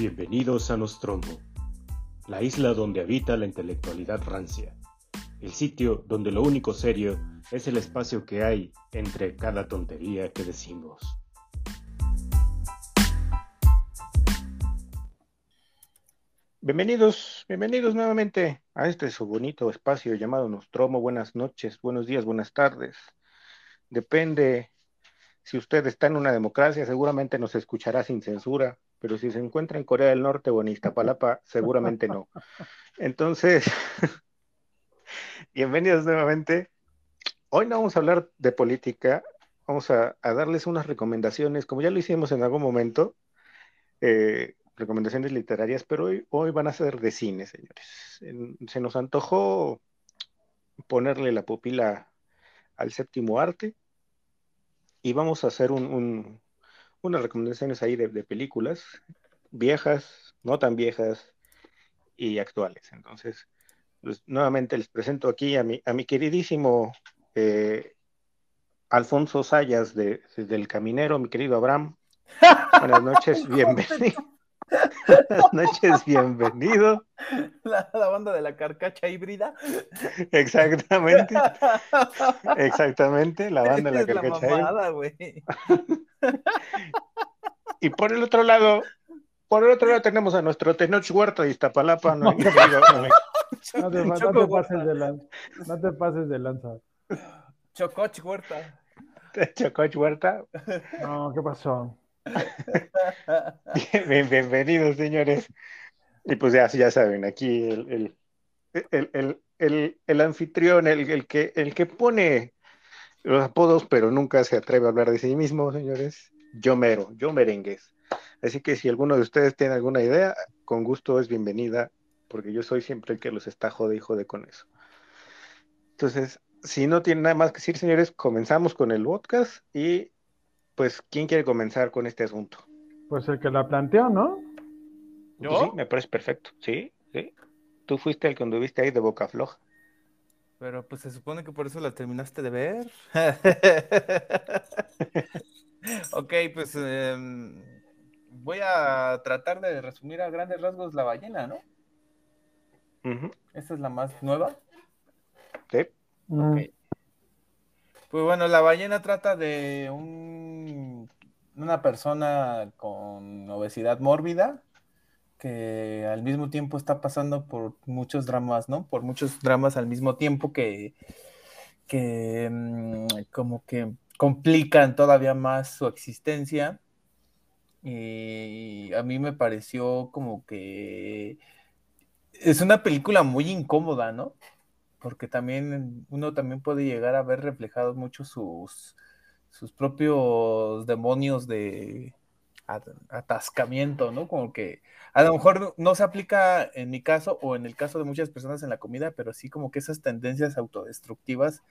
Bienvenidos a Nostromo, la isla donde habita la intelectualidad rancia, el sitio donde lo único serio es el espacio que hay entre cada tontería que decimos. Bienvenidos, bienvenidos nuevamente a este su bonito espacio llamado Nostromo. Buenas noches, buenos días, buenas tardes. Depende si usted está en una democracia, seguramente nos escuchará sin censura, pero si se encuentra en Corea del Norte o en Iztapalapa, seguramente no. Entonces, bienvenidos nuevamente. Hoy no vamos a hablar de política, vamos a, darles unas recomendaciones, como ya lo hicimos en algún momento, eh, recomendaciones literarias, pero hoy, hoy van a ser de cine, señores. se nos antojó ponerle la pupila al séptimo arte y vamos a hacer un, unas recomendaciones ahí de, películas viejas, no tan viejas y actuales. Entonces, pues, nuevamente les presento aquí a mi, a mi queridísimo eh, Alfonso Sayas de, del Caminero, mi querido Abraham. Buenas noches, bienvenido. Buenas noches, bienvenido. La, banda de la carcacha híbrida. Exactamente. Exactamente, la banda de la carcacha híbrida. y por el otro lado, por el otro lado tenemos a nuestro Tenoch Huerta de Iztapalapa. No, te, pases de lanza. No te pases de lanza. Chococh Huerta. Chococh Huerta. No, ¿qué pasó? bienvenidos, señores. Y pues ya, ya saben, aquí el, el, anfitrión, el, que, el que pone los apodos, pero nunca se atreve a hablar de sí mismo, señores. Yo mero, yo merengues. Así que si alguno de ustedes tiene alguna idea, con gusto es bienvenida, porque yo soy siempre el que los está jode y jode con eso. Entonces, si no tienen nada más que decir, señores, comenzamos con el podcast y pues, ¿quién quiere comenzar con este asunto? Pues el que la planteó, ¿no? Pues ¿Yo? sí, me parece perfecto. Sí, sí. Tú fuiste el que anduviste ahí de boca floja. Pero pues se supone que por eso la terminaste de ver. ok, pues em, voy a tratar de resumir a grandes rasgos la ballena, ¿no? Esta es la más nueva. Sí. Ok. Pues bueno, la ballena trata de un, una persona con obesidad mórbida que al mismo tiempo está pasando por muchos dramas, ¿no? Por muchos dramas al mismo tiempo que, que mm, como que complican todavía más su existencia. Y a mí me pareció como que es una película muy incómoda, ¿no? Porque también uno también puede llegar a ver reflejados mucho sus, sus propios demonios de atascamiento, ¿no? Como que a lo mejor no se aplica en mi caso o en el caso de muchas personas en la comida, pero sí como que esas tendencias autodestructivas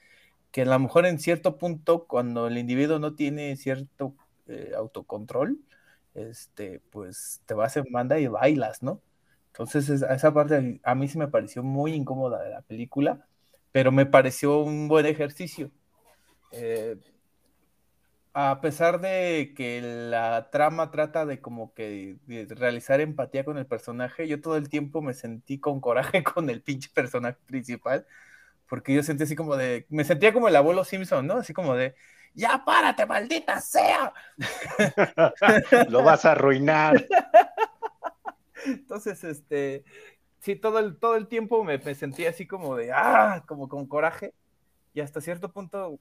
que a lo mejor en cierto punto cuando el individuo no tiene cierto eh, autocontrol, este, pues te vas en banda y bailas, ¿no? Entonces, esa parte a mí sí me pareció muy incómoda de la película, pero me pareció un buen ejercicio. Eh, a pesar de que la trama trata de como que de realizar empatía con el personaje, yo todo el tiempo me sentí con coraje con el pinche personaje principal, porque yo sentí así como de, me sentía como el abuelo Simpson, ¿no? Así como de, ya párate, maldita sea. Lo vas a arruinar. Entonces, este, sí, todo el, todo el tiempo me, me sentí así como de, ah, como con coraje. Y hasta cierto punto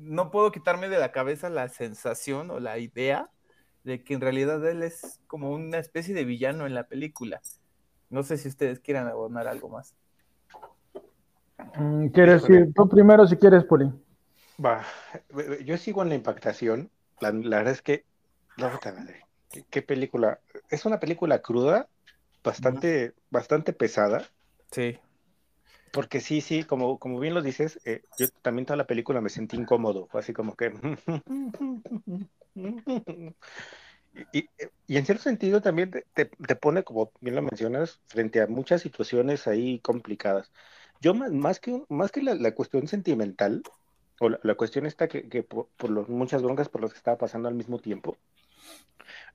no puedo quitarme de la cabeza la sensación o la idea de que en realidad él es como una especie de villano en la película. No sé si ustedes quieran abonar algo más. Mm, ¿Quieres ir tú primero si quieres, Poli? Va, yo sigo en la impactación. La, verdad es que, madre. ¿Qué, película? Es una película cruda, bastante, bastante pesada. Sí. Porque sí, sí, como, como bien lo dices, eh, yo también toda la película me sentí incómodo, fue así como que... y, en cierto sentido también te, pone, como bien lo mencionas, frente a muchas situaciones ahí complicadas. Yo más, que, más que la, cuestión sentimental, o la, cuestión está que, por, muchas broncas por las que estaba pasando al mismo tiempo,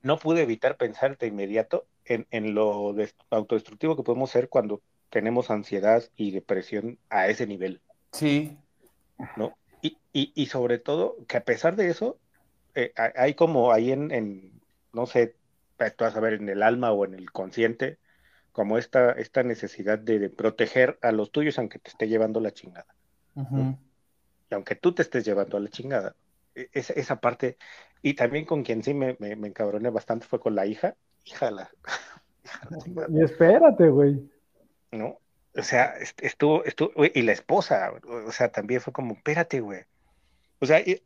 no pude evitar pensar de inmediato en, en lo des- autodestructivo que podemos ser cuando tenemos ansiedad y depresión a ese nivel, Sí, ¿no? Y, y, y sobre todo, que a pesar de eso, eh, hay como ahí en, en, no sé, tú vas a ver en el alma o en el consciente, como esta, esta necesidad de, de proteger a los tuyos aunque te esté llevando la chingada. Y aunque tú te estés llevando a la chingada, esa, esa parte, y también con quien sí me, me, me encabroné bastante fue con la hija, hija de la, hija de la chingada, Y espérate, güey. ¿no? O sea, est- estuvo, estuvo, y la esposa, o sea, también fue como, espérate, güey. O sea, e-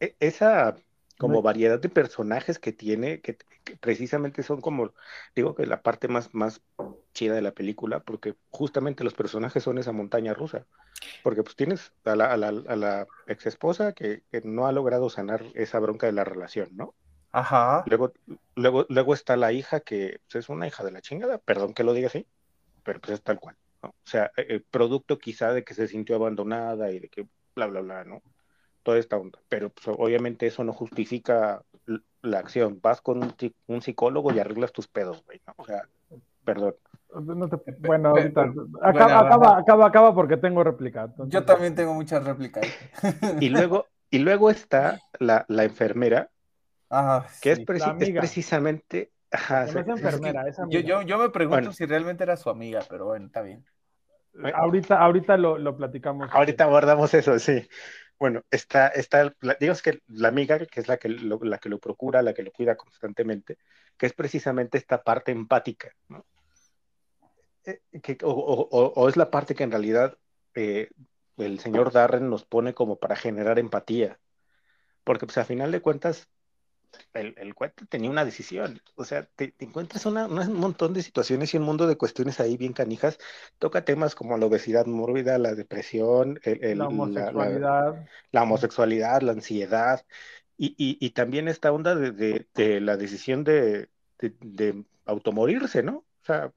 e- esa como variedad de personajes que tiene, que, que precisamente son como, digo que la parte más, más chida de la película, porque justamente los personajes son esa montaña rusa. Porque pues tienes a la, a la, a la ex esposa que, que no ha logrado sanar esa bronca de la relación, ¿no? Ajá. Luego, luego, luego está la hija que pues, es una hija de la chingada, perdón que lo diga así, pero pues es tal cual, ¿no? O sea, eh, el producto quizá de que se sintió abandonada y de que bla, bla, bla, ¿no? Toda esta onda. Pero pues, obviamente eso no justifica la acción. Vas con un, un psicólogo y arreglas tus pedos, güey, ¿no? O sea, perdón. No te- bueno, ahorita. bueno, Acaba, ajá. acaba, acaba, acaba porque tengo réplica. entonces- Yo también tengo muchas réplicas. Y luego, y luego está la, la enfermera, Ah, que sí. es, preci- La es precisamente... ajá, Que no es enfermera, es Yo, amiga. yo, yo me pregunto Bueno. si realmente era su amiga, pero bueno, está bien. Ahorita, ahorita lo, lo platicamos. Ahorita abordamos eso, sí. Bueno, está, digamos que la amiga, que es la que lo, la que lo procura, la que lo cuida constantemente, que es precisamente esta parte empática, ¿no? Eh, o es la parte que en realidad eh, el señor Darren nos pone como para generar empatía. Porque pues a final de cuentas, el, el cuento tenía una decisión. O sea, te, te encuentras una- un montón de situaciones y un mundo de cuestiones ahí bien canijas. Toca temas como la obesidad mórbida, la depresión, el- el- la la- la- homosexualidad. la homosexualidad, la ansiedad, y, y- y también esta onda de, de- de la decisión de, de- automorirse, ¿no? O sea,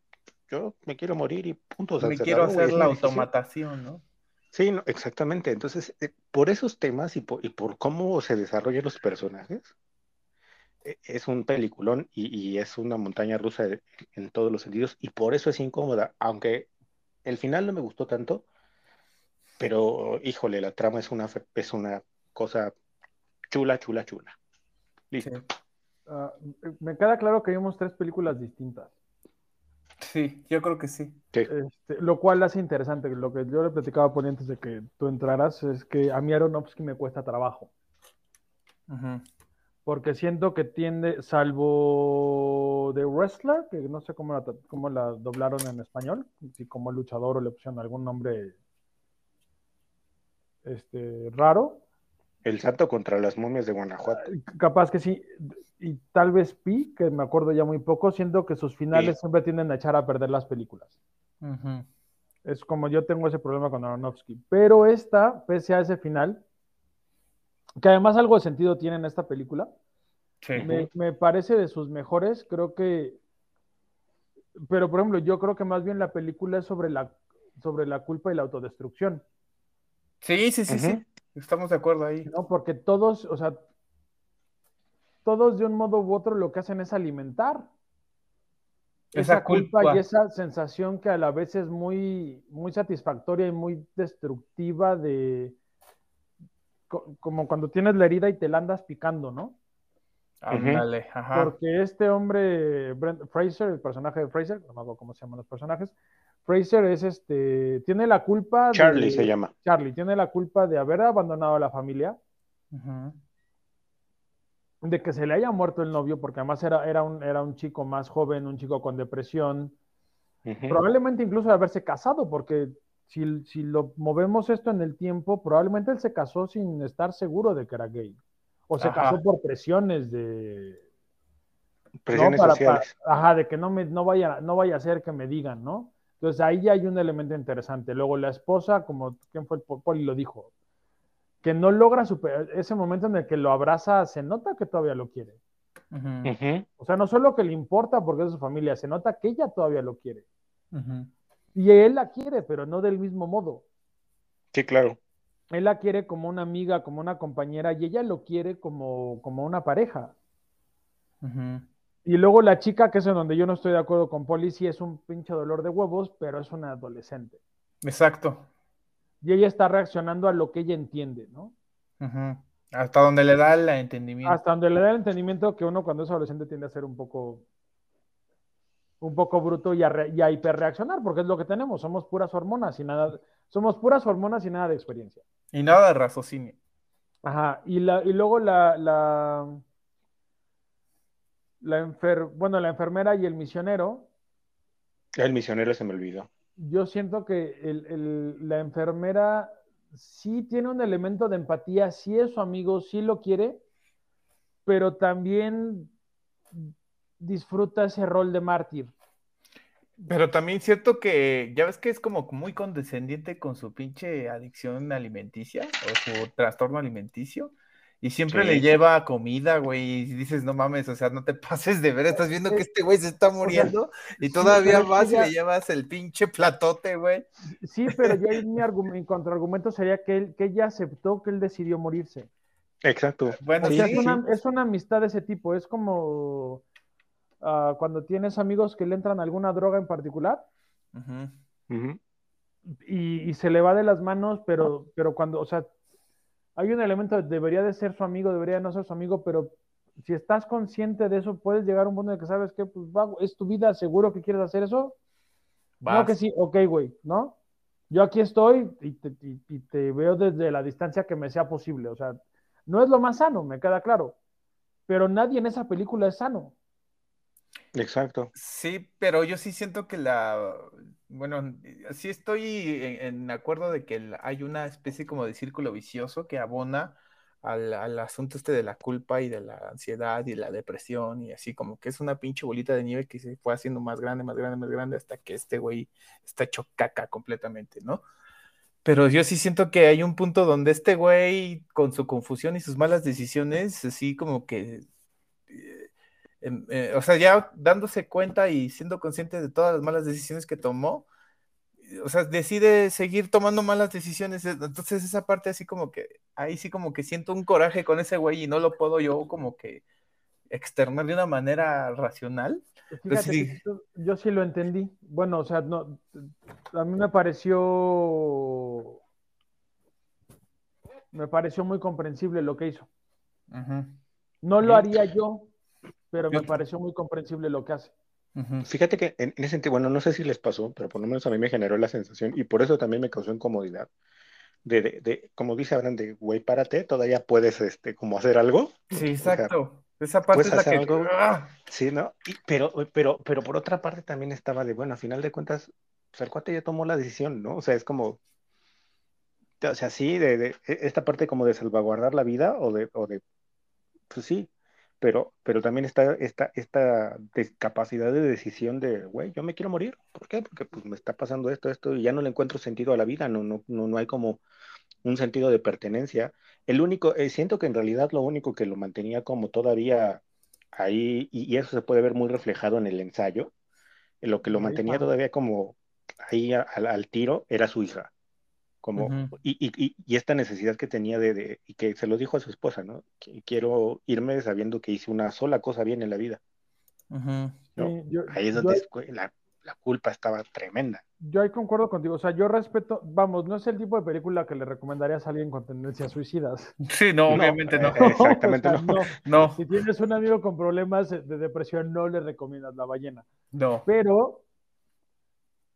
yo me quiero morir y punto. o sea, Me quiero hacer la automatación, ¿no? Sí, no, exactamente. Entonces, eh, por esos temas y por, y por cómo se desarrollan los personajes, es un peliculón y, y es una montaña rusa de- en todos los sentidos, y por eso es incómoda, aunque el final no me gustó tanto, pero híjole, la trama es una, fe- es una cosa chula, chula, chula. Listo. Sí. Ah, me queda claro que vimos tres películas distintas. Sí, yo creo que sí. Sí. Este, lo cual hace interesante. Lo que yo le platicaba Poli antes de que tú entraras es que a mí Aronofsky me cuesta trabajo. Porque siento que tiende, salvo The Wrestler, que no sé cómo la, cómo la doblaron en español, si como luchador o le pusieron algún nombre este, raro. El santo contra las momias de Guanajuato. Capaz que sí, y tal vez Pi, que me acuerdo ya muy poco, siento que sus finales Sí. siempre tienden a echar a perder las películas. Es como yo tengo ese problema con Aronofsky. Pero esta, pese a ese final, que además algo de sentido tiene en esta película, Sí. me, me parece de sus mejores, creo que... Pero, por ejemplo, yo creo que más bien la película es sobre la, sobre la culpa y la autodestrucción, Sí, sí, sí, sí. Estamos de acuerdo ahí. ¿no? Porque todos, o sea, todos de un modo u otro lo que hacen es alimentar Esa esa culpa culpa. y esa sensación que a la vez es muy, muy satisfactoria y muy destructiva de co- como cuando tienes la herida y te la andas picando, ¿no? Ándale, ajá. Porque este hombre, Brent Fraser, el personaje de Fraser, no me acuerdo cómo se llaman los personajes, Fraser es este, tiene la culpa Charlie de, se llama. Charlie, tiene la culpa de haber abandonado a la familia, de que se le haya muerto el novio, porque además era, era, un, era un chico más joven, un chico con depresión, probablemente incluso de haberse casado, porque si, si lo movemos esto en el tiempo, probablemente él se casó sin estar seguro de que era gay. O se Ajá. casó por presiones de, Presiones ¿no? Para- sociales. para- ajá, de que no, me, no, vaya, no vaya a ser que me digan, ¿no? Entonces ahí ya hay un elemento interesante. Luego la esposa, como ¿quién fue? Poli lo dijo, que no logra superar ese momento en el que lo abraza, se nota que todavía lo quiere. O sea, no solo que le importa porque es su familia, se nota que ella todavía lo quiere. Y él la quiere, pero no del mismo modo. Sí, claro. Él la quiere como una amiga, como una compañera, y ella lo quiere como, como una pareja. Y luego la chica, que es en donde yo no estoy de acuerdo con Poli, sí es un pinche dolor de huevos, pero es una adolescente. Exacto. Y ella está reaccionando a lo que ella entiende, ¿no? Hasta donde le da el entendimiento. Hasta donde le da el entendimiento que uno cuando es adolescente tiende a ser un poco un poco bruto y a, re- y a hiperreaccionar, porque es lo que tenemos, somos puras hormonas y nada, somos puras hormonas y nada de experiencia. Y nada de raciocinio. Ajá, y, la, y luego la, la, la enfer, bueno, la enfermera y el misionero, El misionero se me olvidó. yo siento que el- el- la enfermera sí tiene un elemento de empatía, sí es su amigo, sí lo quiere, pero también disfruta ese rol de mártir. Pero también siento que, ya ves que es como muy condescendiente con su pinche adicción alimenticia o su trastorno alimenticio. Y siempre Sí. le lleva comida, güey, y dices, no mames, o sea, no te pases de ver, estás viendo que este güey se está muriendo y todavía vas y ya- le llevas el pinche platote, güey. Sí, pero yo mi, mi contraargumento sería que, él, que ella aceptó que él decidió morirse. Exacto. Bueno, O sea, sí, es, una, es una amistad de ese tipo. Es como ah, cuando tienes amigos que le entran alguna droga en particular Ujú. Ujú. y, y se le va de las manos, pero, pero cuando, o sea, hay un elemento de debería de ser su amigo, debería de no ser su amigo, pero si estás consciente de eso, puedes llegar a un punto en el que sabes que pues, va, es tu vida, seguro que quieres hacer eso. No, Vas. que sí, ok, güey, ¿no? Yo aquí estoy y te, y- y te veo desde la distancia que me sea posible. O sea, no es lo más sano, me queda claro. Pero nadie en esa película es sano. Exacto. Sí, pero yo sí siento que la, bueno, sí estoy en, en acuerdo de que hay una especie como de círculo vicioso que abona al, al asunto este de la culpa y de la ansiedad y la depresión y así como que es una pinche bolita de nieve que se fue haciendo más grande, más grande, más grande hasta que este güey está hecho caca completamente, ¿no? Pero yo sí siento que hay un punto donde este güey, con su confusión y sus malas decisiones, así como que eh, o sea, ya dándose cuenta y siendo consciente de todas las malas decisiones que tomó, o sea, decide seguir tomando malas decisiones. eh, Entonces esa parte así como que, ahí sí como que siento un coraje con ese güey y no lo puedo yo como que externar de una manera racional. Fíjate sí. que yo, yo sí lo entendí. Bueno, o sea, no, a mí me pareció, me pareció muy comprensible lo que hizo. No lo haría yo, pero me pareció muy comprensible lo que hace. Fíjate que en, en ese sentido, bueno, no sé si les pasó, pero por lo menos a mí me generó la sensación y por eso también me causó incomodidad. De, de, de- como dice Abraham, de güey, párate, todavía puedes, este, como hacer algo. Sí, O sea, exacto. Esa parte es la que... algo. ¡Ah! Sí, ¿no? Y- pero, pero, pero por otra parte también estaba de, bueno, a final de cuentas, pues el cuate ya tomó la decisión, ¿no? O sea, es como, o sea, sí, de, de- e- esta parte como de salvaguardar la vida o de, o de, pues sí, pero, pero también está esta, esta capacidad de decisión de, güey, yo me quiero morir. ¿Por qué? Porque pues me está pasando esto, esto, y ya no le encuentro sentido a la vida, no, no, no, no hay como un sentido de pertenencia. El único, eh, siento que en realidad lo único que lo mantenía como todavía ahí, y, y eso se puede ver muy reflejado en el ensayo, en lo que lo mantenía todavía como ahí a- al tiro era su hija. Como, Ujú. y, y, y- y esta necesidad que tenía de, de- y que se lo dijo a su esposa, ¿no? Que quiero irme sabiendo que hice una sola cosa bien en la vida, Ujú. ¿no? Sí, yo- Ahí es yo- donde es- la, la culpa estaba tremenda. Yo ahí concuerdo contigo, o sea, yo respeto, vamos, no es el tipo de película que le recomendarías a alguien con tendencias suicidas. Sí, no, No, obviamente no. eh, Exactamente, O sea, no. No, Si tienes un amigo con problemas de depresión, no le recomiendas la ballena. no. Pero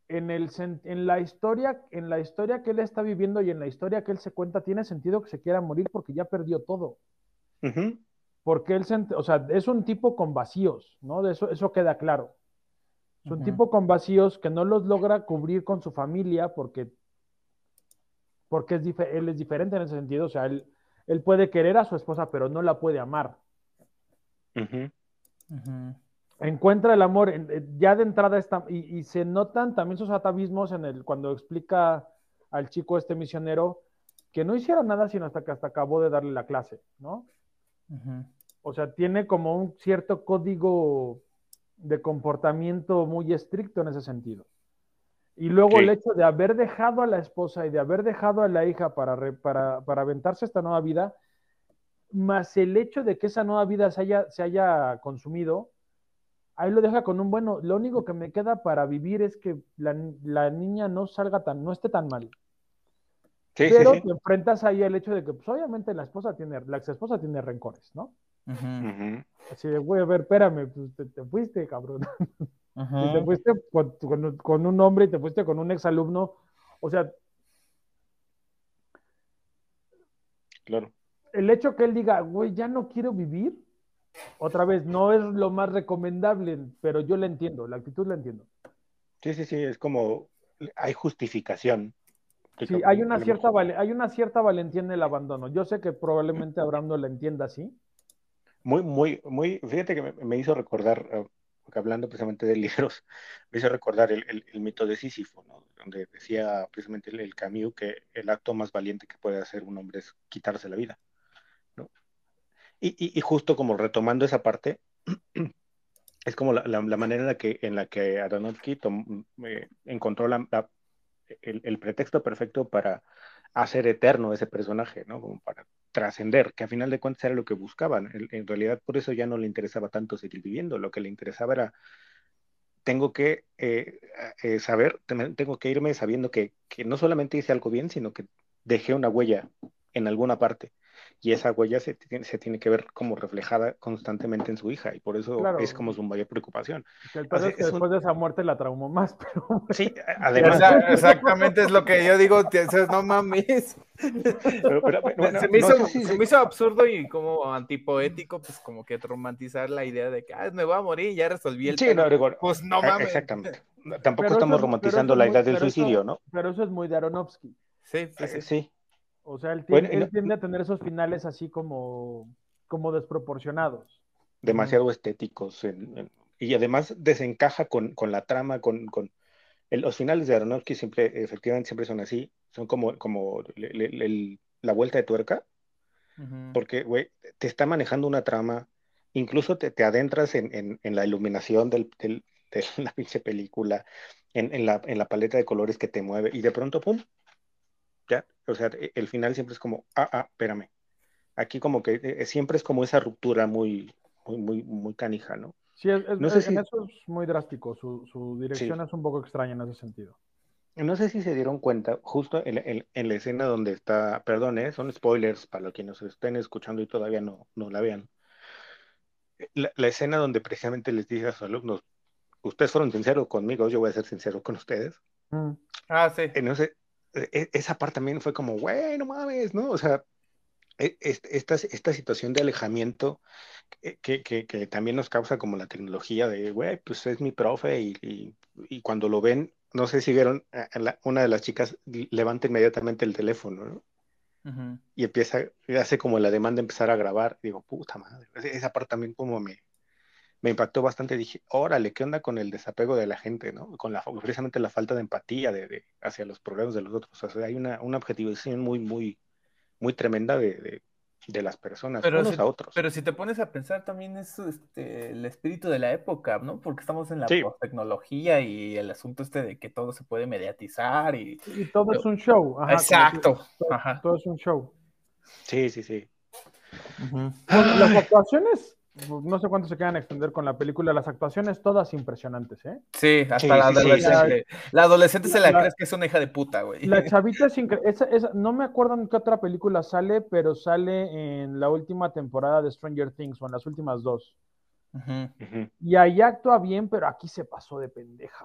en, el, en, la historia, en la historia que él está viviendo y en la historia que él se cuenta, tiene sentido que se quiera morir porque ya perdió todo. Porque él, se o sea, es un tipo con vacíos, ¿no? De eso, eso queda claro. Es un tipo con vacíos que no los logra cubrir con su familia porque, porque es él es diferente en ese sentido. O sea, él, él puede querer a su esposa, pero no la puede amar. ujú. Ujú. Encuentra el amor, en- eh, ya de entrada está, y, y se notan también sus atavismos en el, cuando explica al chico este misionero que no hicieron nada sino hasta que hasta acabó de darle la clase, ¿no? O sea, tiene como un cierto código de comportamiento muy estricto en ese sentido. Y luego el hecho de haber dejado a la esposa y de haber dejado a la hija para, re- para, para aventarse esta nueva vida, más el hecho de que esa nueva vida se haya, se haya consumido, ahí lo deja con un bueno. Lo único que me queda para vivir es que la, la niña no salga tan, no esté tan mal. Sí, Pero sí, sí. te enfrentas ahí al hecho de que, pues obviamente la esposa tiene, la ex esposa tiene rencores, ¿no? Así de, güey, a ver, espérame, pues te, te fuiste, cabrón. Y te fuiste con, con- con un hombre y te fuiste con un exalumno. O sea, Claro. el hecho que él diga, güey, ya no quiero vivir, otra vez, no es lo más recomendable, pero yo la entiendo, la actitud la entiendo. Sí, sí, sí, es como hay justificación. Sí, hay una cierta, hay una cierta valentía en el abandono. Yo sé que probablemente Abraham no la entienda así. Muy, muy, muy, fíjate que me, me hizo recordar, eh, porque hablando precisamente de libros, me hizo recordar el, el- el mito de Sísifo, ¿no? Donde decía precisamente el, el Camus que el acto más valiente que puede hacer un hombre es quitarse la vida. Y, justo como retomando esa parte, es como la, manera en la que, en la que Aronofsky tom- eh, encontró el, pretexto perfecto para hacer eterno ese personaje, ¿no? Como para trascender, que a final de cuentas era lo que buscaban. En, realidad, por eso ya no le interesaba tanto seguir viviendo, lo que le interesaba era, tengo que eh, eh, saber, ten- tengo que irme sabiendo que, que no solamente hice algo bien, sino que dejé una huella en alguna parte. Y esa huella se, tiene- se tiene que ver como reflejada constantemente en su hija, y por eso Claro. es como su mayor preocupación. El Así es que es un- después de esa muerte la traumó más, pero Sí, O además, sea, exactamente es lo que yo digo, o no mames. pero- pero- bueno, se, me no hizo, se me hizo absurdo y como antipoético, pues como que romantizar la idea de que ah, me voy a morir y ya resolví el Sí, no, Pues no eh, mames. Exactamente. Tampoco Pero estamos eso- romantizando la idea muy- del eso- suicidio, ¿no? pero eso es muy de Aronofsky. Sí, sí, sí. O sea, él Bueno, tiende, y él no- tiende a tener esos finales así como, como desproporcionados. demasiado estéticos en- en- y además desencaja con, con la trama, con, con el- los finales de Aronofsky siempre, efectivamente siempre son así, son como, como le- le- el- la vuelta de tuerca, Ujú. porque, güey, te está manejando una trama, incluso te, te adentras en, en- en la iluminación del, del- de la pinche película, en, en la, en la paleta de colores que te mueve, y de pronto, pum, ya, o sea, e- el final siempre es como, ah, ah, espérame, aquí como que eh, siempre es como esa ruptura muy, muy, muy, muy canija, ¿no? Sí, es- es- No sé en si- eso es muy drástico. Su, su dirección es un poco extraña en ese sentido. No sé si se dieron cuenta, justo en, en- en la escena donde está, perdón, ¿eh? son spoilers para los que nos estén escuchando y todavía no, no la vean. La, la escena donde precisamente les dije a sus alumnos, ustedes fueron sinceros conmigo, yo voy a ser sincero con ustedes. Mm. Ah, sí. En ese- e- esa parte también fue como, güey, no mames, ¿no? O sea, e- es- esta, esta situación de alejamiento que, que- también nos causa como la tecnología de, güey, pues es mi profe y, y- y cuando lo ven, no sé si vieron, a- a la- una de las chicas levanta inmediatamente el teléfono. Y empieza, hace como la demanda de empezar a grabar. Digo, puta madre. Esa parte también como me, me impactó bastante. Dije, órale, ¿qué onda con el desapego de la gente, ¿no? Con la, precisamente la falta de empatía de, de- hacia los problemas de los otros. O sea, hay una, una objetivación muy, muy, muy tremenda de, de, de las personas, Pero unos si, a otros. pero si te pones a pensar también es este, el espíritu de la época, ¿no? Porque estamos en la Sí. tecnología y el asunto este de que todo se puede mediatizar y... Y todo es un show. ajá, Exacto. todo, Ajá. todo es un show. Sí, sí, sí. Bueno, las actuaciones, no sé cuánto se quedan a extender con la película, las actuaciones todas impresionantes, ¿eh? Sí, hasta Sí, la sí, sí. adolescente. La adolescente se la, La- crees que es una hija de puta, güey. La chavita es increíble. no me acuerdo en qué otra película sale, pero sale en la última temporada de Stranger Things o en las últimas dos. Y ahí actúa bien, pero aquí se pasó de pendeja.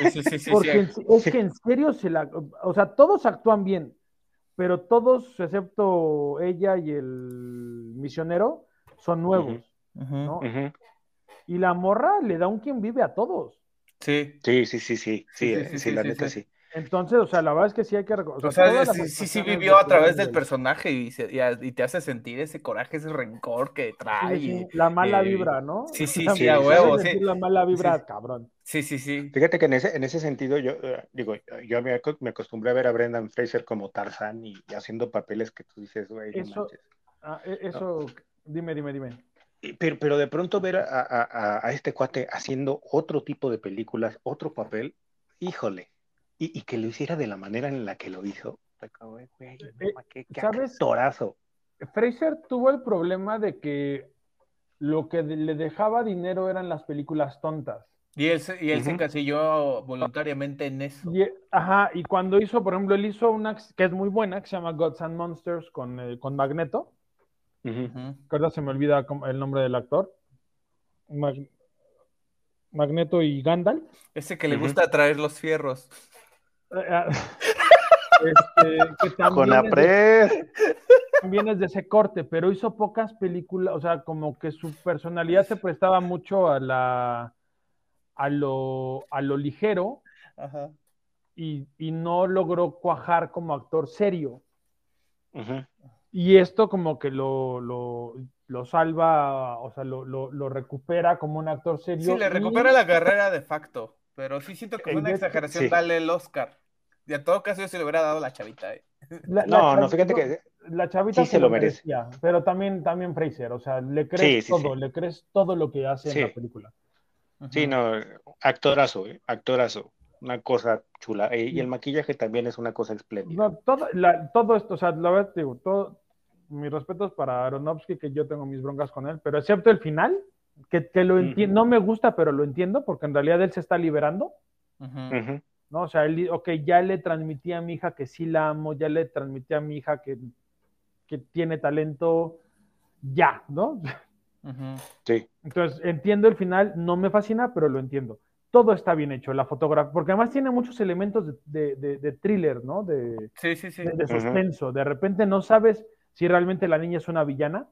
Sí, sí, sí, sí, Porque en es que en serio se la. O sea, todos actúan bien, pero todos, excepto ella y el misionero, son nuevos. ¿no? Y la morra le da un quien vive a todos. Sí. Sí, sí, sí, sí. Sí, Sí, sí, eh, sí, sí, sí, la sí, neta sí. sí. Entonces, o sea, la verdad es que sí hay que reconocer. O sea, sí, sí, sí vivió a través del personaje y, se- y a- y te hace sentir ese coraje, ese rencor que trae. sí, y- la mala eh, vibra, ¿no? sí, sí, sí, a huevo, sí. La mala vibra, Sí. cabrón. Sí, sí, sí. Fíjate que en ese, en ese sentido yo eh, digo, yo me, me acostumbré a ver a Brendan Fraser como Tarzán y, y haciendo papeles que tú dices, güey, no Eso- manches. Ah, e- eso, dime, dime, dime. Y- Pero, pero de pronto ver a, a- a- este cuate haciendo otro tipo de películas, otro papel, híjole, y, y que lo hiciera de la manera en la que lo hizo, güey, no, Eh, qué, qué ¿sabes? actorazo. Fraser tuvo el problema de que lo que le dejaba dinero eran las películas tontas. Y él, se, y él se Ujú. encasilló voluntariamente en eso. Y, ajá, y cuando hizo, por ejemplo, él hizo una que es muy buena, que se llama Gods and Monsters con, eh, con Magneto, Ahora se me olvida el nombre del actor. Mag- Magneto y Gandalf. Ese que le gusta traer los fierros. Eh, ah, este, que Con es, de, también es de ese corte, pero hizo pocas películas, o sea, como que su personalidad se prestaba mucho a la a lo, a lo ligero Ajá. y, y no logró cuajar como actor serio. Ujú. Y esto como que lo, lo, lo salva, o sea, lo, lo, lo recupera como un actor serio. Sí, le y- recupera la carrera de facto, pero sí siento que fue una hecho- exageración Sí. darle el Oscar. Y a todo caso yo se le hubiera dado la chavita. eh. la- la No, no, fíjate que La chavita Sí se lo merece. merecía, pero también, también Fraser, o sea, le crees Sí, sí, todo, sí. le crees todo lo que hace Sí. en la película. Sí, no, actorazo, eh, actorazo. Una cosa chula. Eh, Y el maquillaje también es una cosa espléndida. No, todo, la- todo esto, o sea, la verdad, te digo, todo, mis respetos para Aronofsky, que yo tengo mis broncas con él, pero excepto el final, que, que lo entiendo, no me gusta, pero lo entiendo, porque en realidad él se está liberando. ¿no? O sea, él, ok, ya le transmití a mi hija que sí la amo, ya le transmití a mi hija que, que tiene talento, ya, ¿no? Sí. Entonces, entiendo el final, no me fascina, pero lo entiendo. Todo está bien hecho, la fotografía, porque además tiene muchos elementos de, de- de- de thriller, ¿no? De, Sí, sí, sí. de, suspenso. De repente no sabes si realmente la niña es una villana,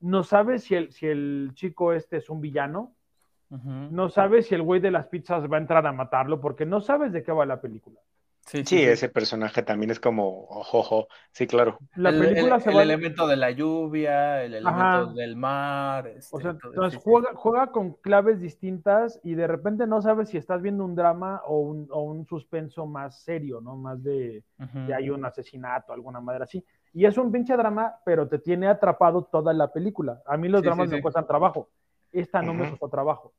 no sabes si el, si el chico este es un villano, no sabes si el güey de las pizzas va a entrar a matarlo, porque no sabes de qué va la película. Sí, Sí, ese personaje también es como, ojojo. Sí, claro. La el, película el- se el va... elemento de la lluvia, el elemento Ajá. del mar. este, O sea, todo- entonces juega, juega con claves distintas y de repente no sabes si estás viendo un drama o un, o un suspenso más serio, ¿no? Más de, que hay un asesinato, alguna madre así. Y es un pinche drama, pero te tiene atrapado toda la película. A mí los Sí, dramas sí, me cuestan trabajo. Esta no me costó trabajo.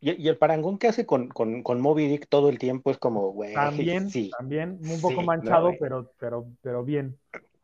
Y, y el parangón que hace con, con, con Moby Dick todo el tiempo es como, güey, También, sí. también, un poco Sí, manchado, no, eh. pero, pero, pero bien.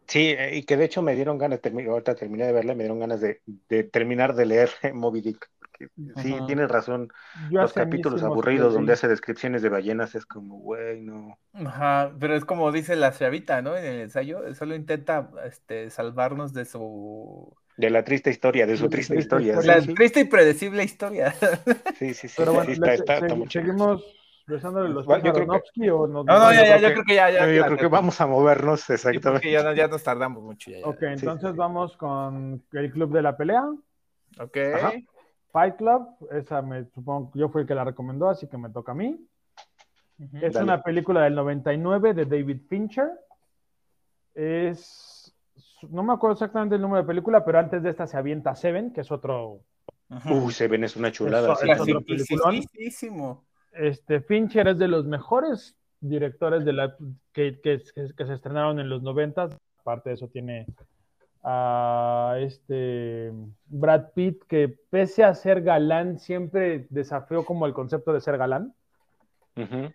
Sí, eh, y que de hecho me dieron ganas, ahorita terminé de verla, me dieron ganas de, de terminar de leer Moby Dick. Porque sí, tienes razón. Yo Los capítulos aburridos donde hace descripciones de ballenas es como, güey, no. Ajá, pero es como dice la chavita, ¿no? En el ensayo, solo intenta este, salvarnos de su... De la triste historia, de su triste triste historia. historia. La Sí, sí, triste y predecible historia. sí, sí, sí, Pero sí, bueno, sí, está, le- está, seguimos besándole los Bueno, yo creo que- o nos No, no, vamos? ya, ya, yo creo que ya, ya. Yo creo que vamos a movernos exactamente. ya, no- ya nos tardamos mucho. Ya, ya. Ok, sí, entonces sí. vamos con el Club de la Pelea. Ok. Ajá. Fight Club, esa me supongo que yo fui el que la recomendó, así que me toca a mí. Es Dale. una película del 99 de David Fincher. Es. No me acuerdo exactamente el número de película, pero antes de esta se avienta Seven, que es otro. Ujú. Uy, se ven, es una chulada. Eso- también. otro. Este, Fincher es de los mejores directores de la, que, que- que se estrenaron en los 90. Aparte de eso, tiene a este Brad Pitt, que pese a ser galán, siempre desafió como el concepto de ser galán.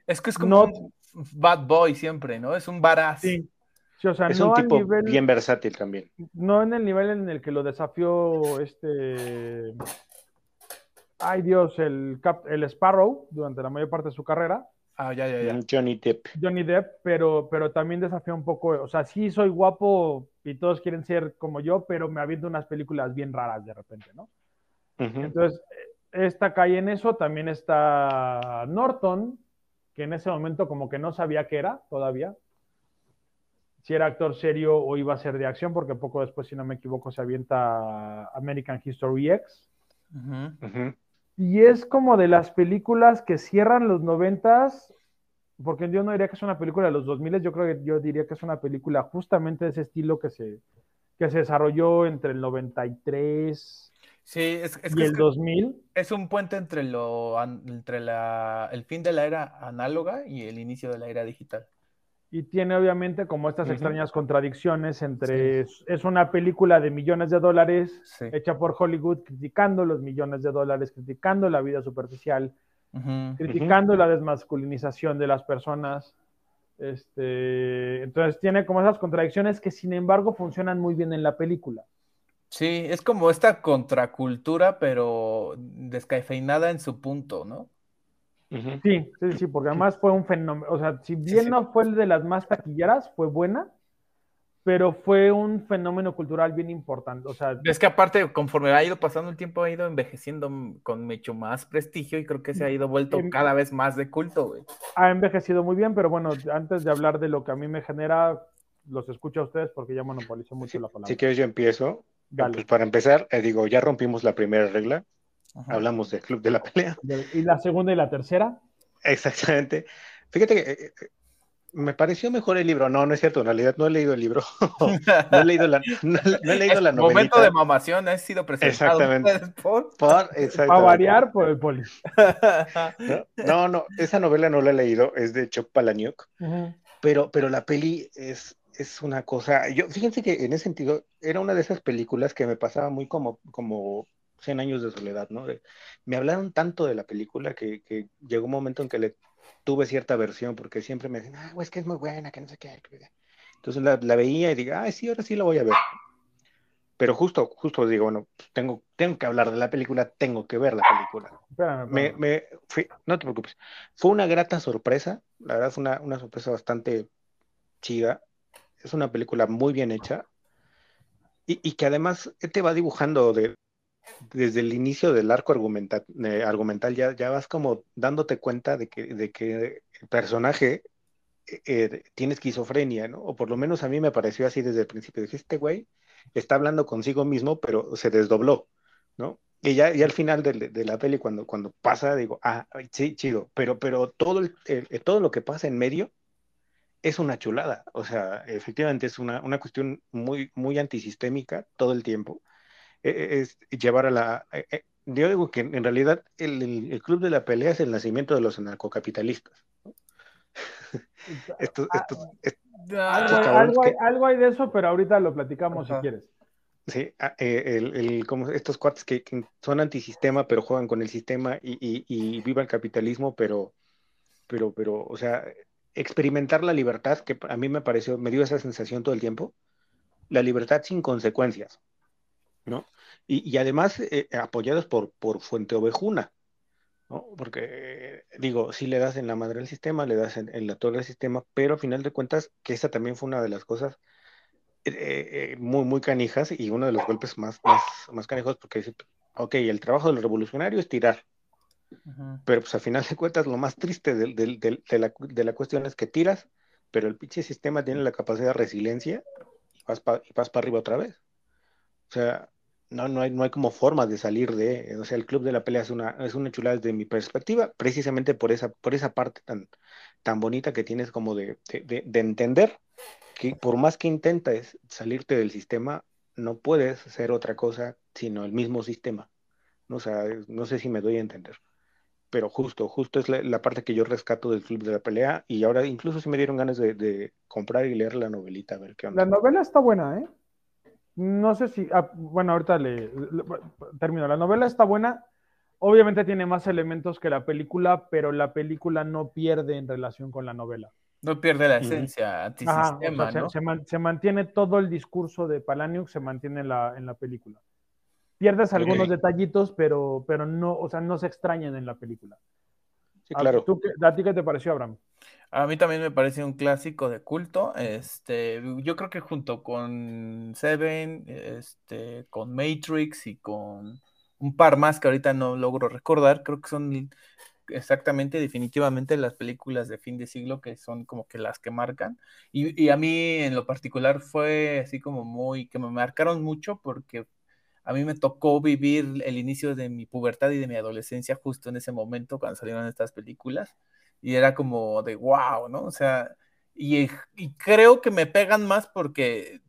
Es que es como No- un bad boy siempre, ¿no? Es un varaz. Sí. Sí, o sea, Es no un tipo nivel. bien versátil también. No en el nivel en el que lo desafió este. Ay Dios, el, Cap- el Sparrow durante la mayor parte de su carrera, Ah, ya, ya, ya. Mm, Johnny Depp. Johnny Depp, pero, pero también desafió un poco. O sea, sí soy guapo y todos quieren ser como yo, pero me aviento unas películas bien raras de repente, ¿no? Entonces, esta cae en eso. También está Norton, que en ese momento como que no sabía qué era todavía. Si era actor serio o iba a ser de acción, porque poco después, si no me equivoco, se avienta American History X. Y es como de las películas que cierran los noventas, porque yo no diría que es una película de los 2000, yo creo que yo diría que es una película justamente de ese estilo que se, que se desarrolló entre el 93 Sí, es, es y que, es el que 2000. es un puente entre lo an- entre la, el fin de la era análoga y el inicio de la era digital. Y tiene obviamente como estas extrañas contradicciones entre es, es una película de millones de dólares Sí. hecha por Hollywood criticando los millones de dólares, criticando la vida superficial, criticando la desmasculinización de las personas. Este, entonces tiene como esas contradicciones que sin embargo funcionan muy bien en la película. Sí, es como esta contracultura, pero descafeinada en su punto, ¿no? Sí, sí, sí, porque además fue un fenómeno, o sea, si bien no fue el de las más taquilleras, fue buena, pero fue un fenómeno cultural bien importante. O sea, es que aparte, conforme ha ido pasando el tiempo, ha ido envejeciendo con mucho más prestigio y creo que se ha ido vuelto em, cada vez más de culto, güey. Ha envejecido muy bien, pero bueno, antes de hablar de lo que a mí me genera, los escucho a ustedes porque ya monopolizo mucho la palabra. Si quieres, yo empiezo. Pues para empezar, eh, digo, ya rompimos la primera regla. Hablamos del club de la pelea. ¿Y la segunda y la tercera? Exactamente. Fíjate que eh, eh, me pareció mejor el libro. No, no es cierto. En realidad no he leído el libro. no he leído la, no, he leído la novela. Momento de mamación ha sido presentado. Exactamente. Por, A variar por el poli. no, no, esa novela no la he leído. Es de Chuck Palahniuk. pero, pero la peli es, es una cosa. Yo, fíjense que en ese sentido era una de esas películas que me pasaba muy como, como 100 años de soledad, ¿no? me hablaron tanto de la película que, que, llegó un momento en que le tuve cierta versión, porque siempre me decían, ah, es que es muy buena, que no sé qué. Entonces la, la veía y digo, ah, sí, ahora sí la voy a ver. Pero justo, justo digo, bueno, tengo, tengo que hablar de la película, tengo que ver la película. Me, me no te preocupes. Fue una grata sorpresa, la verdad es una, una sorpresa bastante chida. Es una película muy bien hecha y, y que además te va dibujando de, desde el inicio del arco argumental, eh, argumental ya, ya vas como dándote cuenta de que, de que el personaje eh, eh, tiene esquizofrenia, ¿no? O por lo menos a mí me pareció así desde el principio. Dije, este güey está hablando consigo mismo, pero se desdobló, ¿no? Y ya, y al final de, la peli, cuando, cuando pasa, digo, ah, sí, chido, pero, pero todo, el, todo lo que pasa en medio es una chulada. O sea, efectivamente es una, una cuestión muy, muy antisistémica todo el tiempo es llevar a la... E, e, yo digo que en realidad el, club de la pelea es el nacimiento de los anarcocapitalistas. algo, hay, de eso, pero ahorita lo platicamos si quieres. Sí, ah, eh, el, como estos cuates que, son antisistema, pero juegan con el sistema y, y, y viva el capitalismo, pero, pero, pero, o sea, experimentar la libertad, que a mí me pareció, me dio esa sensación todo el tiempo, la libertad sin consecuencias. ¿No? Y, además eh, apoyados por, por Fuente Ovejuna, ¿no? Porque, digo, si le das en la madre del sistema, le das en, la torre del sistema, pero a final de cuentas, que esa también fue una de las cosas eh, eh, muy, muy canijas y uno de los golpes más, más, más canijos, porque dice, ok, el trabajo del revolucionario es tirar, pero pues a final de cuentas lo más triste de, de, la, de, la, cuestión es que tiras, pero el pinche sistema tiene la capacidad de resiliencia y vas para arriba otra vez. O sea, no, no hay, no hay como forma de salir de, o sea, el club de la pelea es una, es una chulada desde mi perspectiva, precisamente por esa, por esa parte tan, tan bonita que tienes como de, de, entender que por más que intentes salirte del sistema, no puedes ser otra cosa sino el mismo sistema. O sea, no sé si me doy a entender. Pero justo, justo es la, parte que yo rescato del club de la pelea y ahora incluso si me dieron ganas de, de comprar y leer la novelita, a ver qué onda. La novela está buena, ¿eh? No sé si, ah, bueno, ahorita le, termino. La novela está buena, obviamente tiene más elementos que la película, pero la película no pierde en relación con la novela. No pierde la esencia antisistema, ¿no? se, mantiene todo el discurso de Palaniuk, se mantiene en la, en la película. Pierdes algunos detallitos, pero, pero no, o sea, no se extrañan en la película. Sí, claro. ¿A ti qué te pareció, Abraham? A mí también me parece un clásico de culto. Este, yo creo que junto con Seven, este, con Matrix y con un par más que ahorita no logro recordar, creo que son exactamente, definitivamente las películas de fin de siglo que son como que las que marcan. Y, y a mí en lo particular fue así como muy, que me marcaron mucho porque a mí me tocó vivir el inicio de mi pubertad y de mi adolescencia justo en ese momento cuando salieron estas películas y era como de wow, ¿no? O sea, y, creo que me pegan más porque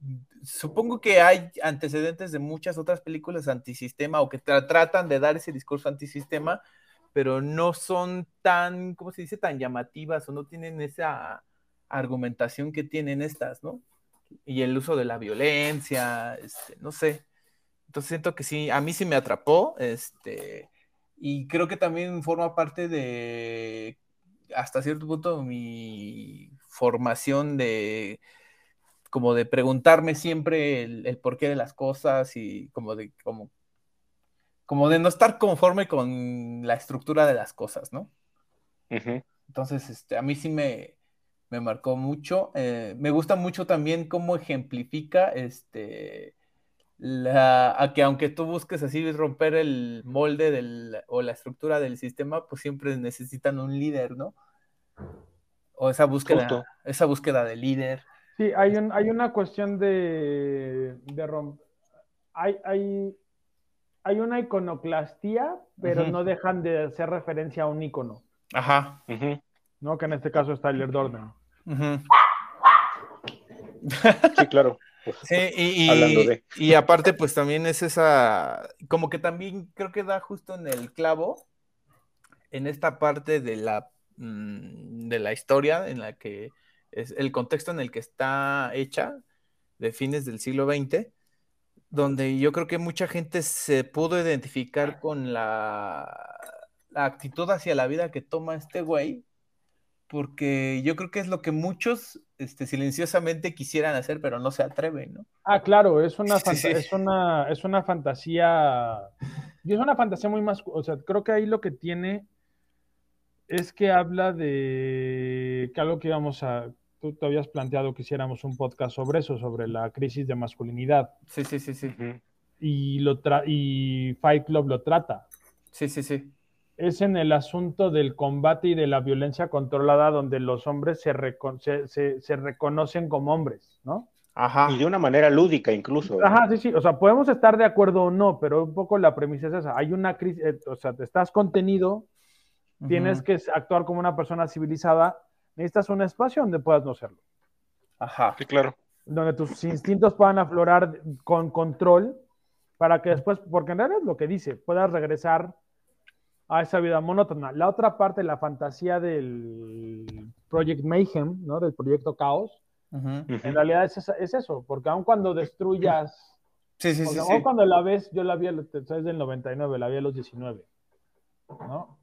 supongo que hay antecedentes de muchas otras películas antisistema o que tratan de dar ese discurso antisistema, pero no son tan, ¿cómo se dice?, tan llamativas o no tienen esa argumentación que tienen estas, ¿no? Y el uso de la violencia, este, no sé. Entonces siento que sí, a mí sí me atrapó, este, y creo que también forma parte de hasta cierto punto mi formación de como de preguntarme siempre el, porqué de las cosas y como de, como, como de no estar conforme con la estructura de las cosas, ¿no? Entonces, este, a mí sí me, me marcó mucho. Eh, me gusta mucho también cómo ejemplifica este, la, a que aunque tú busques así romper el molde del, o la estructura del sistema, pues siempre necesitan un líder, ¿no? O esa búsqueda, esa búsqueda de líder. Sí, hay, un, hay una cuestión de, de romper. Hay, hay, hay, una iconoclastía, pero no dejan de hacer referencia a un icono. Ajá. ¿No? Que en este caso es Tyler Dornan. Sí, claro. Sí, y, y, aparte, pues también es esa, como que también creo que da justo en el clavo, en esta parte de la, mm, de la historia, en la que es el contexto en el que está hecha, de fines del siglo XX, donde yo creo que mucha gente se pudo identificar con la, la actitud hacia la vida que toma este güey, porque yo creo que es lo que muchos este, silenciosamente quisieran hacer, pero no se atreven, ¿no? Ah, claro, es una, Es una, es una fantasía, y es una fantasía muy más, o sea, creo que ahí lo que tiene es que habla de que algo que íbamos a, tú te habías planteado que hiciéramos un podcast sobre eso, sobre la crisis de masculinidad. Sí, sí, sí, sí. Y, lo y Fight Club lo trata. Sí, sí, sí es en el asunto del combate y de la violencia controlada donde los hombres se, se, reconocen como hombres, ¿no? Ajá. Y de una manera lúdica incluso. Ajá, sí, sí. O sea, podemos estar de acuerdo o no, pero un poco la premisa es esa. Hay una crisis, eh, o sea, te estás contenido, tienes que actuar como una persona civilizada, necesitas un espacio donde puedas no serlo. Ajá. Sí, claro. Donde tus instintos puedan aflorar con control para que después, porque en realidad es lo que dice, puedas regresar a esa vida monótona. La otra parte, la fantasía del Project Mayhem, ¿no? Del proyecto Caos, en realidad es, es, eso, porque aun cuando destruyas, sí, sí, sí, aun cuando la ves, yo la vi, es del 99, la vi a los 19, ¿no?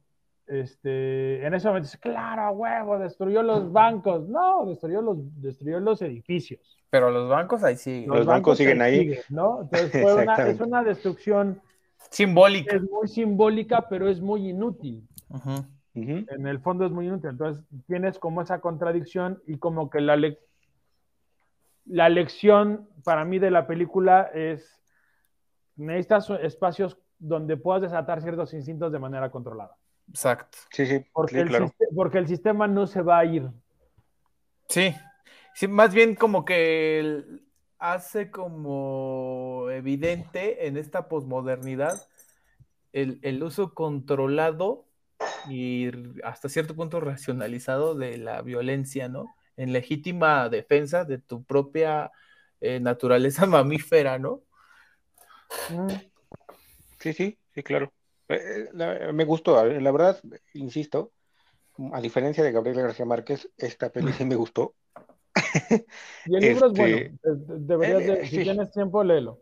Este, en ese momento dices, claro, huevo, destruyó los bancos. No, destruyó los, destruyó los edificios. Pero los bancos ahí siguen. Los, bancos, siguen ahí. ¿no? Entonces fue una, es una destrucción Simbólica. Es muy simbólica, pero es muy inútil. En el fondo es muy inútil. Entonces tienes como esa contradicción y como que la, la lección para mí de la película es, necesitas espacios donde puedas desatar ciertos instintos de manera controlada. Exacto. Sí, sí, porque, el, porque el sistema no se va a ir. Sí, sí más bien como que hace como evidente en esta posmodernidad el, uso controlado y hasta cierto punto racionalizado de la violencia, ¿no? En legítima defensa de tu propia eh, naturaleza mamífera, ¿no? Mm. Sí, sí, sí, claro. Eh, eh, me gustó, la verdad, insisto, a diferencia de Gabriel García Márquez, esta peli sí me gustó. y el libro es bueno. Este, deberías, eh, si tienes tiempo, léelo.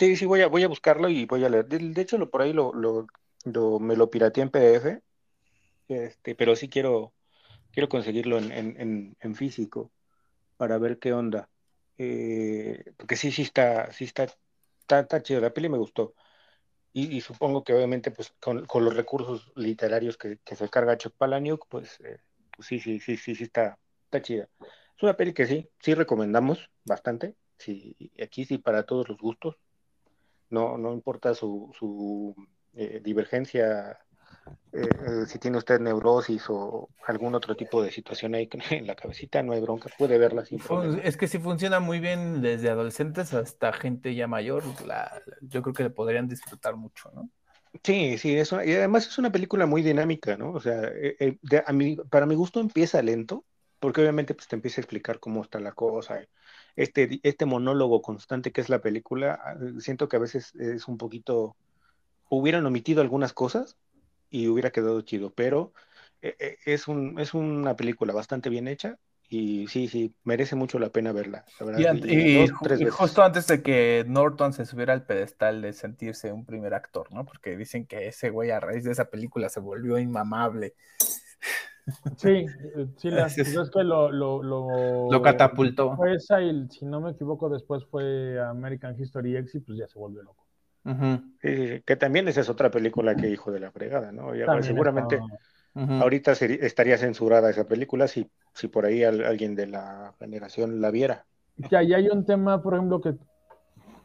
Sí, sí, voy a, voy a buscarlo y voy a leer. De, hecho, lo, por ahí lo, me lo pirateé en PDF, este, pero sí quiero, quiero conseguirlo en, físico para ver qué onda. Eh, porque sí, sí está, sí está, está, chido. La peli me gustó. Y, supongo que obviamente pues con, los recursos literarios que, se carga Chuck Palahniuk, pues, eh, pues sí, sí, sí, sí, sí está, está chida. Es una peli que sí, sí recomendamos bastante. Sí, aquí sí para todos los gustos. No, no importa su, su eh, divergencia, eh, eh, si tiene usted neurosis o algún otro tipo de situación ahí en la cabecita, no hay bronca, puede verla sin Es que sí funciona muy bien desde adolescentes hasta gente ya mayor. yo creo que le podrían disfrutar mucho, ¿no? Sí, sí, eso, y además es una película muy dinámica, ¿no? O sea, a mí, para mi gusto empieza lento, porque obviamente pues, te empieza a explicar cómo está la cosa. Este, este monólogo constante que es la película, ah, siento que a veces es un poquito, hubieran omitido algunas cosas y hubiera quedado chido, pero eh, eh, es, un, es una película bastante bien hecha y sí, sí, merece mucho la pena verla. y, justo antes de que Norton se subiera al pedestal de sentirse un primer actor, ¿no? Porque dicen que ese güey a raíz de esa película se volvió inmamable. Sí, sí, la, es que lo, lo, lo, lo catapultó. Fue esa y, si no me equivoco, después fue American History X y pues ya se volvió loco. sí, que también esa es otra película que hijo de la fregada, ¿no? Ya, seguramente ahorita estaría censurada esa película si, si por ahí alguien de la generación la viera. Que ahí hay un tema, por ejemplo, que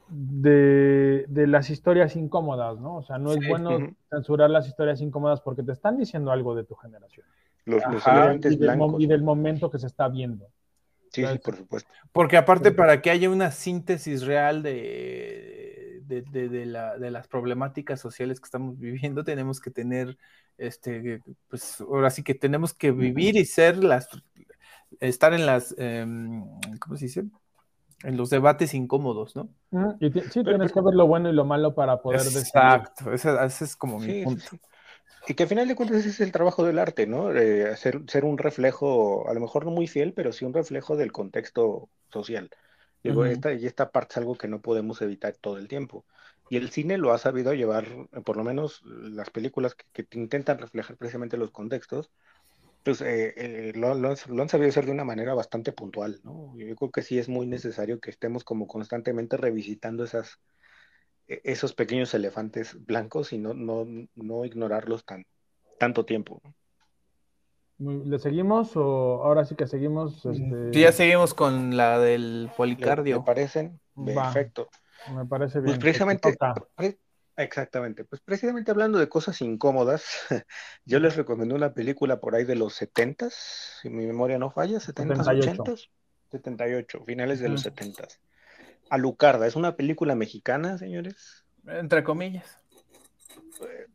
de, de, las historias incómodas, ¿no? O sea, no es bueno censurar las historias incómodas porque te están diciendo algo de tu generación. Los, y, del, y del momento que se está viendo. Sí, sí, por supuesto. Porque aparte, para que haya una síntesis real de, de, de, la, de, las problemáticas sociales que estamos viviendo, tenemos que tener, este, pues ahora sí que tenemos que vivir y ser las, estar en las, eh, ¿cómo se dice? en los debates incómodos, ¿no? Y sí, tienes que ver lo bueno y lo malo para poder Exacto, ese, es como mi punto. Y que al final de cuentas ese es el trabajo del arte, ¿no? Eh, ser un reflejo, a lo mejor no muy fiel, pero sí un reflejo del contexto social. Digo, esta, y esta parte es algo que no podemos evitar todo el tiempo. Y el cine lo ha sabido llevar, por lo menos las películas que, que intentan reflejar precisamente los contextos, pues eh, eh, lo, han, sabido hacer de una manera bastante puntual, ¿no? Yo creo que sí es muy necesario que estemos como constantemente revisitando esas, esos pequeños elefantes blancos y no, no, no ignorarlos tan, tanto tiempo. ¿Le seguimos o ahora sí que seguimos? Este... Sí, ya seguimos con la del policardio. ¿Me parecen? Perfecto. Me parece pues bien. Pues precisamente, Exactamente, pues precisamente hablando de cosas incómodas, yo les recomiendo una película por ahí de los 70 si mi memoria no falla, 70s, 80s, 78, finales de los 70 Alucarda, es una película mexicana, señores. Entre comillas. Eh,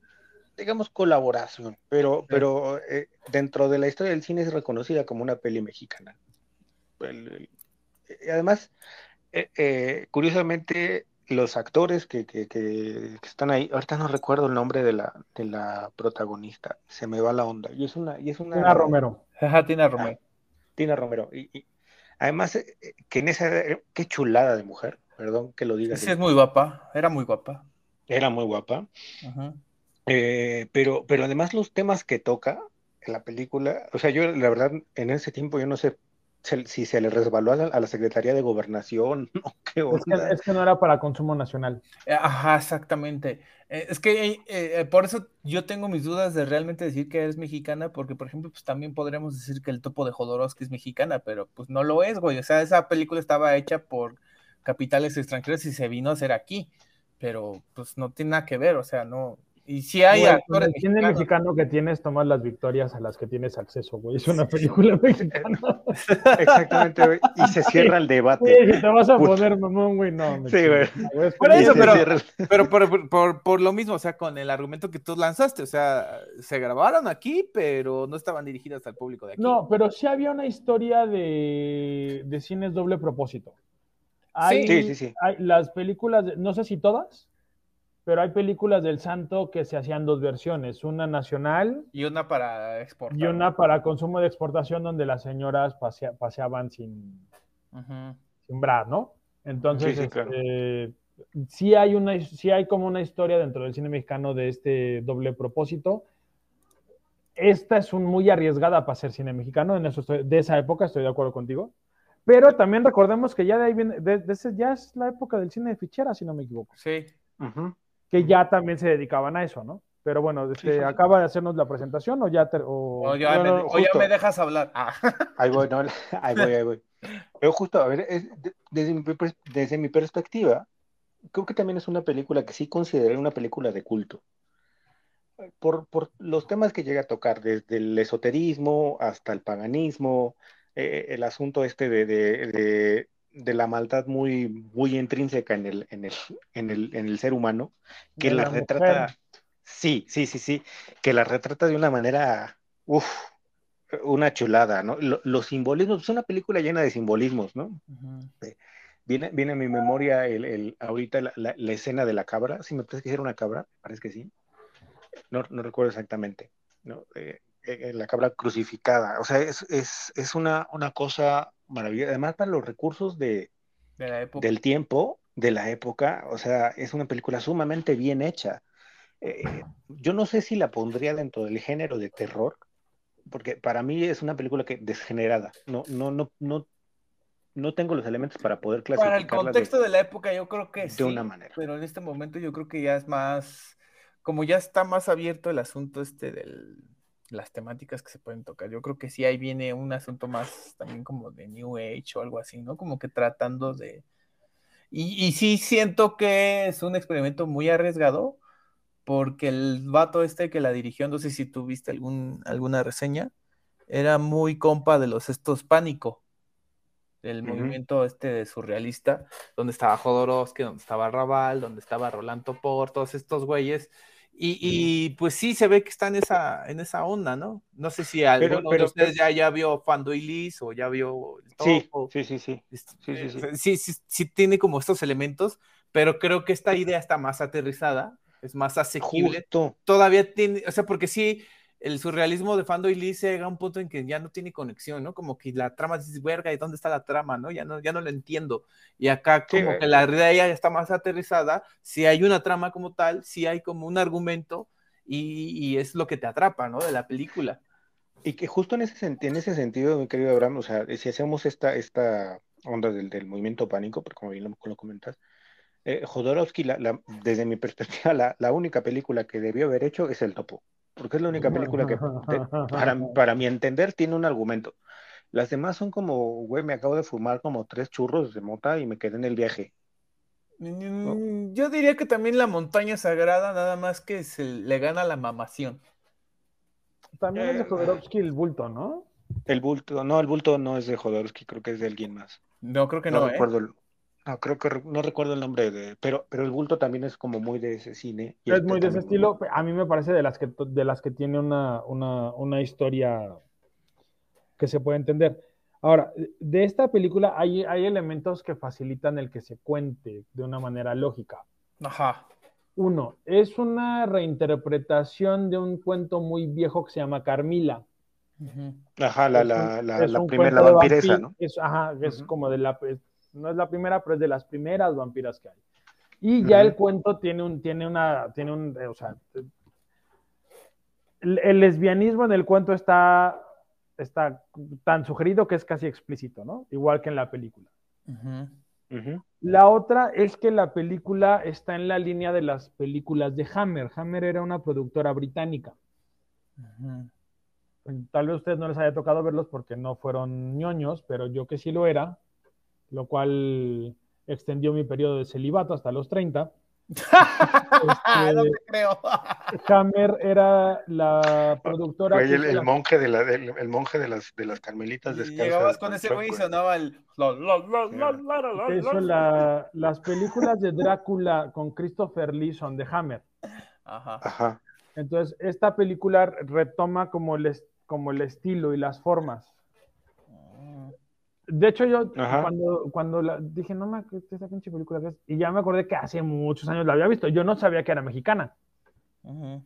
digamos colaboración, pero, pero eh, dentro de la historia del cine es reconocida como una peli mexicana. además, eh, curiosamente, los actores que, que, que, están ahí, ahorita no recuerdo el nombre de la, de la protagonista, se me va la onda. Y es una, y es una Tina Romero. Tina Romero. Tina Romero. Y, además, eh, que en esa, qué chulada de mujer, perdón que lo diga. Sí, es muy guapa, era muy guapa. Era muy guapa. Eh, pero, pero además los temas que toca en la película, o sea, yo la verdad, en ese tiempo yo no sé si se le resbaló a la, Secretaría de Gobernación. Es, que, no era para consumo nacional. Eh, ajá, exactamente. Eh, es que eh, por eso yo tengo mis dudas de realmente decir que es mexicana, porque por ejemplo, pues también podríamos decir que el topo de Jodorowsky es mexicana, pero pues no lo es, güey. O sea, esa película estaba hecha por capitales extranjeros y se vino a hacer aquí, pero pues no tiene nada que ver, o sea, no, y si hay actores el cine mexicano que tienes tomar las victorias a las que tienes acceso, güey. Es una película mexicana. Exactamente, güey. Y se cierra el debate. Sí, te vas a poner mamón, güey. No, sí, güey. Por eso, pero, pero por, por, lo mismo, o sea, con el argumento que tú lanzaste, o sea, se grabaron aquí, pero no estaban dirigidas al público de aquí. No, pero sí había una historia de, de cines doble propósito. sí, sí, sí. Hay las películas, no sé si todas, pero hay películas del santo que se hacían dos versiones, una nacional y una para exportar. Y una para consumo de exportación donde las señoras paseaban sin, sin bra, ¿no? Entonces, sí, este, hay una, sí hay como una historia dentro del cine mexicano de este doble propósito. Esta es un muy arriesgada para ser cine mexicano, en eso de esa época estoy de acuerdo contigo. Pero también recordemos que ya de ahí viene, de, ya es la época del cine de fichera, si no me equivoco. Sí que ya también se dedicaban a eso, ¿no? Pero bueno, este, acaba de hacernos la presentación o ya, o... ya, me, dejas hablar. Ah. Ahí voy, no, ahí voy, ahí voy. Pero justo, a ver, desde, mi, desde mi perspectiva, creo que también es una película que sí consideré una película de culto. Por, por los temas que llega a tocar, desde el esoterismo hasta el paganismo, eh, el asunto este de, de, de la maldad muy, muy intrínseca en el, en el, en el, en el ser humano, que la, retrata, sí, sí, sí, sí, que la retrata de una manera, uff, una chulada, ¿no? los simbolismos, es una película llena de simbolismos, ¿no? Eh, viene, viene a mi memoria el, el ahorita la, la, escena de la cabra, si me parece que era una cabra, parece que sí, no, no recuerdo exactamente, ¿no? Eh, eh, la cabra crucificada, o sea, es, es, es una, una cosa maravillosa. Además, para los recursos de, del tiempo, de la época, o sea, es una película sumamente bien hecha. Eh, yo no sé si la pondría dentro del género de terror, porque para mí es una película que desgenerada. No, no, no, no, no tengo los elementos para poder clasificarla. Para el contexto de, la época, yo creo que de sí. una manera. Pero en este momento yo creo que ya es más, como ya está más abierto el asunto este de las temáticas que se pueden tocar. Yo creo que sí ahí viene un asunto más también como de New Age o algo así, ¿no? Como que tratando de... Y, y sí siento que es un experimento muy arriesgado, porque el vato este que la dirigió, no sé si tuviste algún, alguna reseña, era muy compa de los estos pánico, del movimiento este de surrealista, donde estaba Jodorowsky, donde estaba Raval, donde estaba Rolando Por, todos estos güeyes. Y, y, pues sí se ve que está en esa, en esa onda, ¿no? No sé si alguno Pero- pero- de ustedes ya, ya vio Fando y Liz o ya vio el Sí, Topo. sí, sí, sí. Sí, sí, sí. eh, sí, sí, sí tiene como estos elementos, pero creo que esta idea está más aterrizada, es más asequible. Justo. Todavía tiene, o sea, porque sí, el surrealismo de Fando y Lee llega a un punto en que ya no tiene conexión, ¿no? Como que la trama dices, verga, ¿y dónde está la trama, no? Ya no, ya no lo entiendo. Y acá Sí, como eh. que la idea ya está más aterrizada, si hay una trama como tal, si hay como un argumento y, y es lo que te atrapa, ¿no? De la película. Y que justo en ese, en ese sentido, mi querido Abraham, o sea, si hacemos esta, esta onda del, del movimiento pánico, porque como bien lo, lo comentas, eh, Jodorowsky, la- la- desde mi perspectiva, la, la única película que debió haber hecho es El Topo, porque es la única película que, para, para mi entender, tiene un argumento. Las demás son como, güey, me acabo de fumar como tres churros de mota y me quedé en el viaje. Mm, Yo diría que también la montaña sagrada, nada más que se le gana la mamación. También es de Eh, Jodorowsky el bulto, ¿no? El bulto, no, el bulto no es de Jodorowsky, creo que es de alguien más. No, creo que No no, ¿eh? recuerdo no, creo que re- no recuerdo el nombre de, pero, pero el bulto también es como muy de ese cine. y Es este muy de ese estilo. A mí me parece de las que, de las que tiene una, una, una historia que se puede entender. Ahora, de esta película hay, hay elementos que facilitan el que se cuente de una manera lógica. Ajá. Uno, es una reinterpretación de un cuento muy viejo que se llama Carmila. Ajá, la, la, la, la primera, vampiresa, vampi- ¿no? Es, ajá, es como de la, no es la primera, pero es de las primeras vampiras que hay. Y ya el cuento tiene un, tiene una, tiene un, eh, o sea, el, el lesbianismo en el cuento está, está tan sugerido que es casi explícito, ¿no? Igual que en la película. La otra es que la película está en la línea de las películas de Hammer. Hammer era una productora británica. Tal vez a ustedes no les haya tocado verlos porque no fueron ñoños, pero yo que sí lo era, lo cual extendió mi periodo de celibato hasta los 30. no te creo. Hammer era la productora. Güey, el, el la- monje de la, del- el monje de las, de las carmelitas descalzas. Llegabas con ese güey y sonaba el. la, la, las películas de Drácula con Christopher Lee son de Hammer. Ajá. Ajá. Entonces, esta película retoma como el, como el estilo y las formas. De hecho, yo Ajá. cuando, cuando la, dije, no me acuerdo esta pinche película que es, y ya me acordé que hace muchos años la había visto. Yo no sabía que era mexicana. O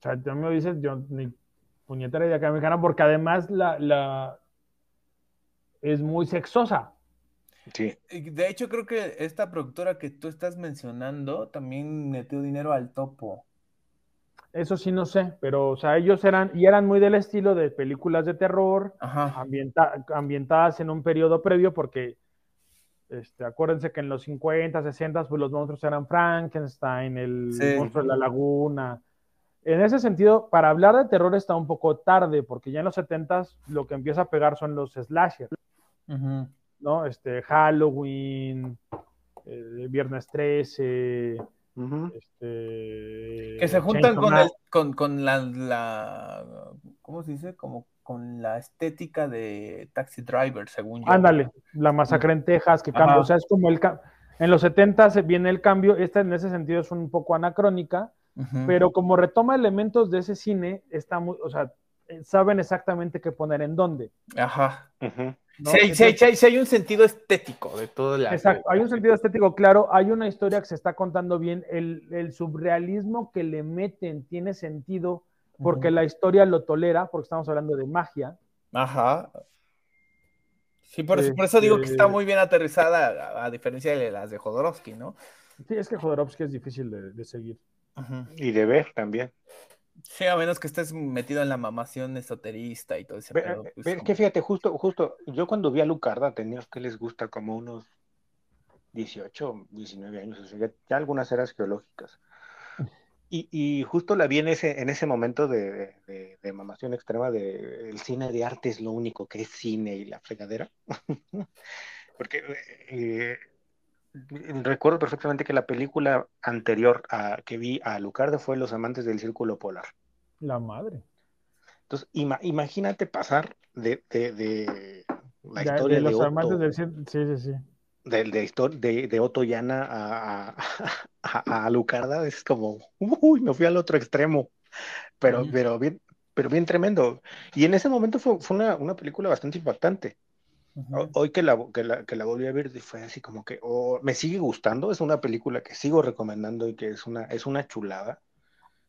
sea, tú me dices, yo ni puñetera idea que era mexicana, porque además la, la es muy sexosa. Sí. De hecho, creo que esta productora que tú estás mencionando también metió dinero al topo. Eso sí no sé, pero o sea, ellos eran, y eran muy del estilo de películas de terror, ambienta- ambientadas en un periodo previo, porque este, acuérdense que en los 50, 60, pues los monstruos eran Frankenstein, el Sí. monstruo de la laguna. En ese sentido, para hablar de terror está un poco tarde, porque ya en los 70 lo que empieza a pegar son los slashers, Ujú. ¿no? Este, Halloween, eh, Viernes 13, Este... Que se juntan Chainsaw con, Man. el, con, con la, la. ¿Cómo se dice? Como con la estética de Taxi Driver, según yo. Ándale, la masacre en Texas, que cambia, Ajá. o sea, es como el... En los 70 se viene el cambio, esta en ese sentido es un poco anacrónica, pero como retoma elementos de ese cine, está muy, o sea, eh, saben exactamente qué poner en dónde. Ajá. Ujú. ¿No? Sí, hay- sí hay- Entonces, sí hay- sí hay un sentido estético de todo la. exacto, hay un sentido estético claro, hay una historia que se está contando bien, el, el surrealismo que le meten tiene sentido porque la historia lo tolera, porque estamos hablando de magia. Ajá. Sí, por eso, por eso digo que Este- está muy bien aterrizada, a, a diferencia de las de Jodorowsky, ¿no? Sí, es que Jodorowsky es difícil de, de seguir. Y de ver también. Sí, a menos que estés metido en la mamación esoterista y todo ese Pero, pedo, pues, pero es como- que fíjate, justo, justo, yo cuando vi a Lucarda tenía que les gusta como unos 18, 19 años, o sea, ya, ya algunas eras geológicas. Y, y justo la vi en ese, en ese momento de, de, de- de mamación extrema de el cine de arte es lo único que es cine y la fregadera. Porque eh, recuerdo perfectamente que la película anterior a, que vi a Lucarda fue Los amantes del círculo polar. La madre. Entonces, ima- imagínate pasar de, de, de la Ya, historia de de, los Otto, amantes del Sí, sí, sí. de, de, histo- de- de Otto Llana a, a, a- a Lucarda, es como, uy, me fui al otro extremo, pero, pero, bien, pero bien tremendo. Y en ese momento fue, fue una, una película bastante impactante. Hoy que la, que la, que la volví a ver, fue así como que oh, me sigue gustando, es una película que sigo recomendando y que es una, es una chulada.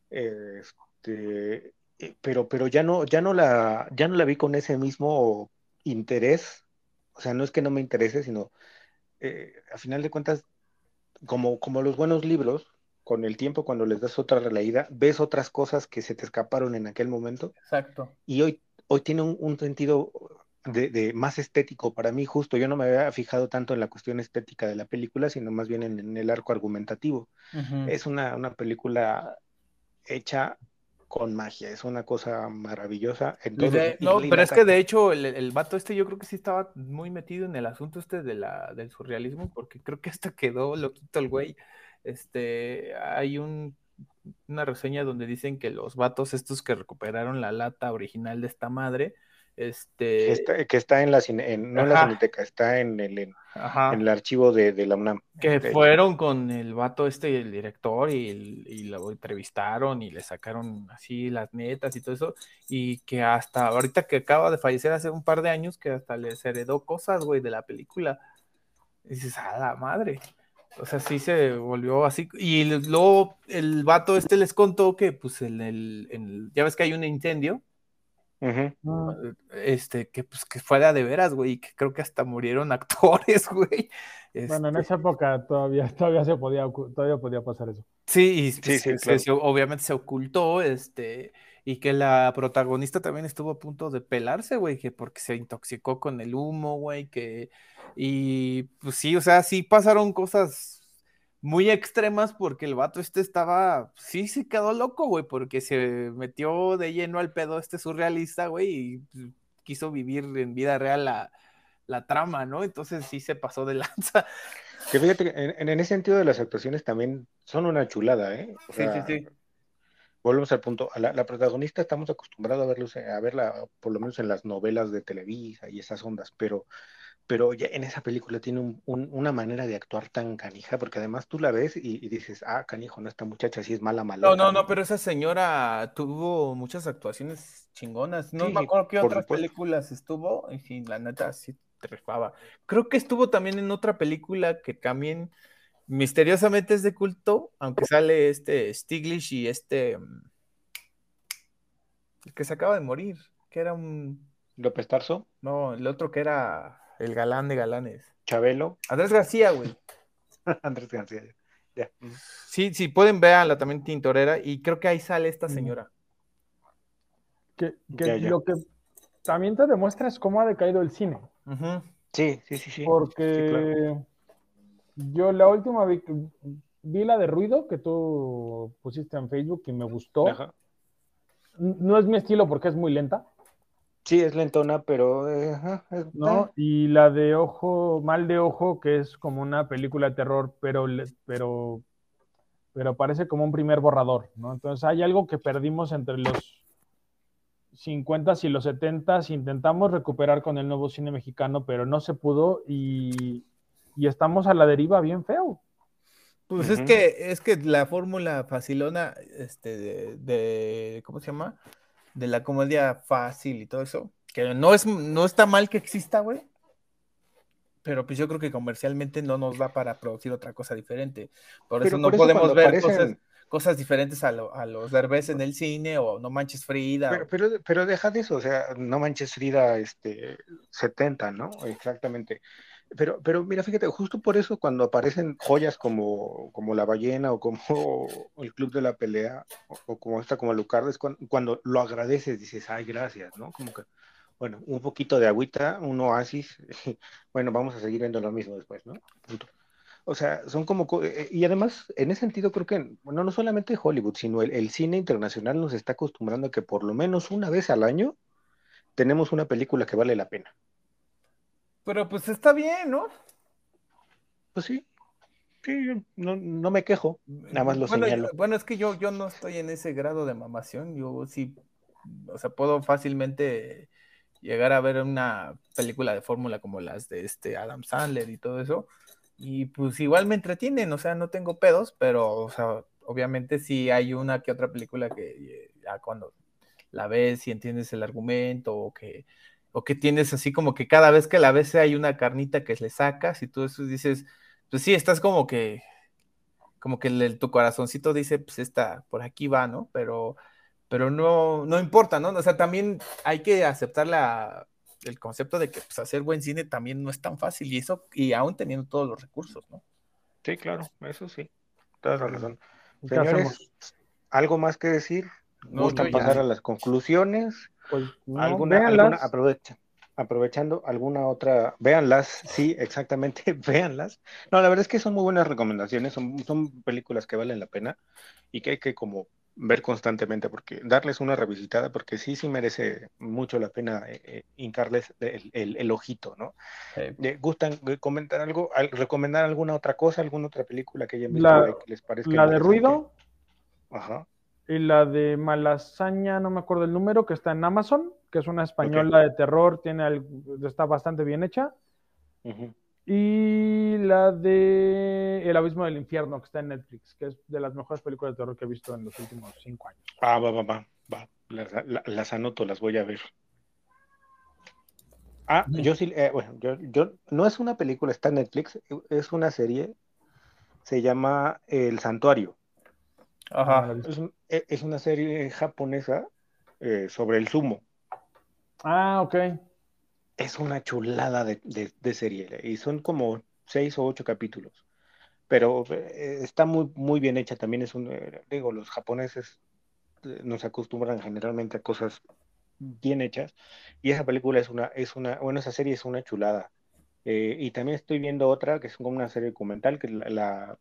Este, eh, pero, pero ya no, ya no la, ya no la vi con ese mismo interés. O sea, no es que no me interese, sino eh, a final de cuentas, como, como los buenos libros, con el tiempo, cuando les das otra releída, ves otras cosas que se te escaparon en aquel momento Exacto. y hoy, hoy tiene un, un sentido de, de más estético para mí, justo. Yo no me había fijado tanto en la cuestión estética de la película, sino más bien en, en el arco argumentativo. Es una, una película hecha con magia, es una cosa maravillosa. En Y todo, de- y- no, pero es que de hecho el, el vato este yo creo que sí estaba muy metido en el asunto este de la, del surrealismo, porque creo que hasta quedó loquito el güey. Este, hay un, una reseña donde dicen que los vatos estos que recuperaron la lata original de esta madre, este, está, que está en la, cine- en- no en la cineteca, está en el, en, el archivo de, de la UNAM. que fueron con el vato este, el director, y, y lo entrevistaron y le sacaron así las netas y todo eso, y que hasta ahorita que acaba de fallecer hace un par de años, que hasta les heredó cosas, güey, de la película. Y dices, a la madre. O sea, sí se volvió así. Y luego el vato este les contó que, pues, en el, en el- ya ves que hay un incendio, Mm, este, que pues que fuera de veras, güey, y que creo que hasta murieron actores, güey. Bueno, en Este, esa época todavía, todavía se podía, todavía podía pasar eso. Sí, y Sí, pues, sí, se- claro. se- obviamente se ocultó, este, y que la protagonista también estuvo a punto de pelarse, güey, que porque se intoxicó con el humo, güey, que, y pues sí, o sea, sí pasaron cosas muy extremas porque el vato este estaba, sí se quedó loco, güey, porque se metió de lleno al pedo este surrealista, güey, y pues, quiso vivir en vida real la, la trama, ¿no? Entonces sí se pasó de lanza. Que fíjate, que en, en ese sentido de las actuaciones también son una chulada, ¿eh? O Sí, sí, sí. volvemos al punto, a la, la protagonista estamos acostumbrados a verlos, a verla por lo menos en las novelas de Televisa y esas ondas, pero, pero ya en esa película tiene un- un- una manera de actuar tan canija, porque además tú la ves y, y dices, ah, canijo, no, esta muchacha sí es mala, malota. No, no, no, pero esa señora tuvo muchas actuaciones chingonas. No Sí, me acuerdo qué otras supuesto. películas estuvo, y sí, la neta sí te rifaba. Creo que estuvo también en otra película que también misteriosamente es de culto, aunque sale este Stiglitz y este mm, el que se acaba de morir, que era un López Tarso, no, el otro que era el galán de galanes. Chabelo, Andrés García, güey. Andrés García. Ya. Sí, sí, pueden verla también Tintorera, y creo que ahí sale esta Mm. señora. Que, que Ya, ya. lo que también te demuestra es cómo ha decaído el cine. Sí, sí, sí, sí. Porque yo la última vi, vi la de ruido que tú pusiste en Facebook y me gustó. Ajá. No es mi estilo porque es muy lenta, Sí, es lentona, pero eh, ajá, es- ¿no? eh, Y la de ojo, mal de ojo, que es como una película de terror, pero, le- pero, pero parece como un primer borrador, ¿no? Entonces hay algo que perdimos entre los 50s y los 70s, intentamos recuperar con el nuevo cine mexicano, pero no se pudo y, y estamos a la deriva bien feo. Pues es que es que la fórmula facilona este de, de- ¿cómo se llama? De la comedia fácil y todo eso, que no es no está mal que exista, güey. Pero pues yo creo que comercialmente no nos da para producir otra cosa diferente. Por Pero eso no por eso podemos ver aparecen- cosas, cosas diferentes a, lo- a los Derbez en el cine o No Manches Frida. Pero, o- pero, pero deja de eso, o sea, no manches Frida, este, 70, ¿no? Exactamente. Pero, pero mira, fíjate, justo por eso cuando aparecen joyas como, como La Ballena o como el Club de la Pelea o, como esta como Lucardes, cuando, cuando, lo agradeces dices, ay, gracias, ¿no? Como que, bueno, un poquito de agüita, un oasis, bueno, vamos a seguir viendo lo mismo después, ¿no? O sea, son como, eh, y además, en ese sentido creo que, bueno, no solamente Hollywood, sino el, el cine internacional nos está acostumbrando a que por lo menos una vez al año tenemos una película que vale la pena. Pero pues está bien, ¿no? Pues sí. Sí, no, no me quejo, nada más lo señalo. bueno, es que yo, yo no estoy en ese grado de mamación, yo sí, o sea, puedo fácilmente llegar a ver una película de fórmula como las de este Adam Sandler y todo eso, y pues igual me entretienen, o sea, no tengo pedos, pero, o sea, obviamente sí hay una que otra película que ya cuando la ves y entiendes el argumento o que o que tienes así como que cada vez que la ves hay una carnita que le sacas y tú eso dices, pues sí, estás como que, como que tu corazoncito dice, pues esta, por aquí va, ¿no? Pero, pero no, no importa, ¿no? O sea, también hay que aceptar la, el concepto de que pues, hacer buen cine también no es tan fácil y eso, y aún teniendo todos los recursos, ¿no? Sí, claro, eso sí, toda la razón. Señores, ¿algo más que decir? No, ¿Gustan pasar a las conclusiones? Pues ¿Alguna, aprovechando alguna otra, véanlas, sí, exactamente, véanlas. No, la verdad es que son muy buenas recomendaciones, son, son películas que valen la pena y que hay que como ver constantemente, porque darles una revisitada, porque sí, sí merece mucho la pena eh, eh, hincarles el, ojito, ¿no? Eh, ¿Gustan comentar algo, recomendar alguna otra cosa, alguna otra película que hayan visto que les parezca? La de ruido. Ajá. Y la de Malasaña, no me acuerdo el número, que está en Amazon, que es una española de terror, tiene está bastante bien hecha. Y la de El Abismo del Infierno, que está en Netflix, que es de las mejores películas de terror que he visto en los últimos cinco años. Ah, va, va, va, va. Las, anoto, las voy a ver. Ah, yo sí, eh, bueno, yo, yo, no es una película, está en Netflix, es una serie, se llama El Santuario. Ajá. E, es, una serie japonesa eh, sobre el sumo. Ah, ok. Es una chulada de, serie y son como seis o ocho capítulos. Pero eh, está muy, muy bien hecha. También es un, eh, digo, los japoneses nos acostumbran generalmente a cosas bien hechas. Y esa película es una, es una, bueno, esa serie es una chulada. y también estoy viendo otra que es como una serie documental que la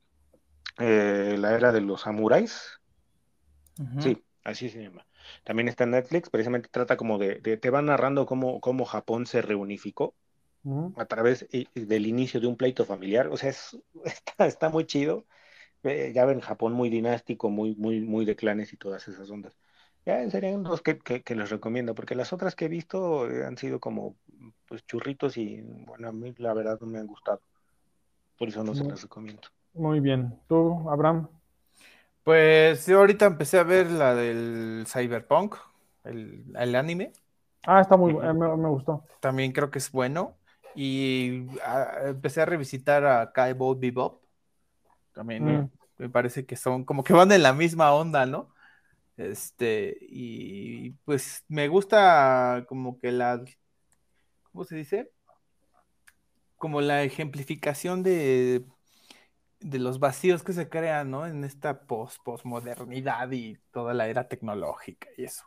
eh, la era de los samuráis. Sí, así se llama. También está en Netflix, precisamente trata como de, te va narrando cómo, cómo Japón se reunificó a través del inicio de un pleito familiar. O sea, está, está, muy chido. Eh, ya ven Japón muy dinástico, muy, muy, muy de clanes y todas esas ondas. Ya serían dos que, que, les recomiendo, porque las otras que he visto eh, han sido como pues churritos y bueno, a mí la verdad no me han gustado. Por eso no se las recomiendo. Muy bien. ¿Tú, Abraham? Pues yo ahorita empecé a ver la del Cyberpunk, el, anime. Ah, está muy bueno, me, gustó. También creo que es bueno. Y ah, empecé a revisitar a Cowboy Bebop. También mm. me parece que son como que van en la misma onda, ¿no? Este, y pues me gusta como que la, ¿cómo se dice? Como la ejemplificación de de los vacíos que se crean, ¿no? En esta post posmodernidad y toda la era tecnológica y eso.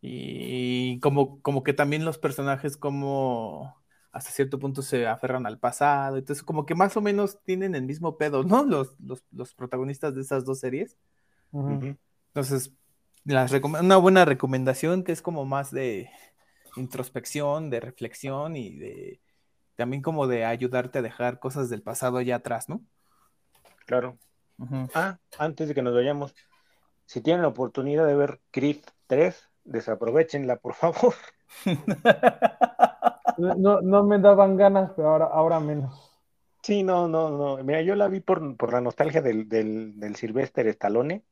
Y como, como que también los personajes como hasta cierto punto se aferran al pasado, entonces como que más o menos tienen el mismo pedo, ¿no? Los, los, protagonistas de esas dos series. Entonces, las una buena recomendación que es como más de introspección, de reflexión y de también como de ayudarte a dejar cosas del pasado allá atrás, ¿no? Claro. Ah, antes de que nos vayamos, si tienen la oportunidad de ver Creed 3, desaprovechenla, por favor. No, no me daban ganas, pero ahora, ahora menos. Sí, no, no, no. Mira, yo la vi por, por la nostalgia del, del, del Sylvester Stallone,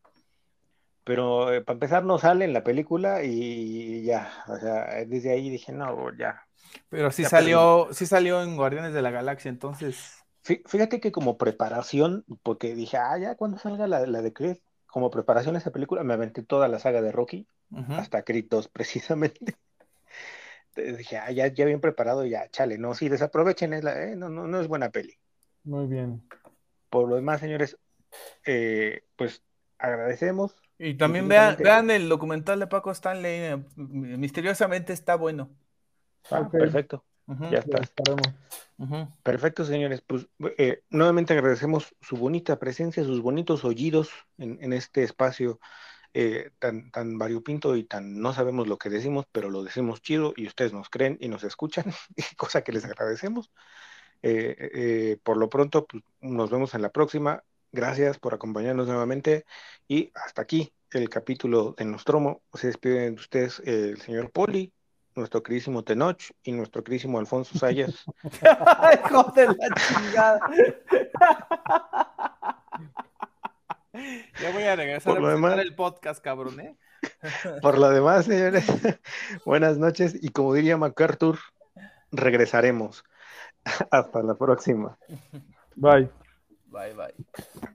pero eh, para empezar no sale en la película y ya, o sea, desde ahí dije, no, ya. Pero sí salió, sí salió en Guardianes de la Galaxia, entonces. Fíjate que como preparación, porque dije, ah, ya cuando salga la, la de Creed, como preparación a esa película, me aventé toda la saga de Rocky, hasta Creed 2 precisamente. dije, ah, ya, ya bien preparado, ya, chale, no, sí, desaprovechen, es la, eh, no, no, no es buena peli. Muy bien. Por lo demás, señores, eh, pues agradecemos. Y también vean, vean el documental de Paco Stanley, eh, misteriosamente está bueno. Ah, perfecto. Ya está. Perfecto, señores. Pues eh, nuevamente agradecemos su bonita presencia, sus bonitos oídos en, en este espacio eh, tan, tan variopinto y tan no sabemos lo que decimos, pero lo decimos chido y ustedes nos creen y nos escuchan, cosa que les agradecemos. Eh, eh, por lo pronto, pues, nos vemos en la próxima. Gracias por acompañarnos nuevamente y hasta aquí el capítulo de Nostromo. Se despiden de ustedes el señor Poli, nuestro queridísimo Tenoch y nuestro queridísimo Alfonso Sayas. ¡Hijo de la chingada! Ya voy a regresar a presentar el podcast, cabrón, ¿eh? Por lo demás, señores, buenas noches y como diría MacArthur, regresaremos. Hasta la próxima. Bye. Bye, bye.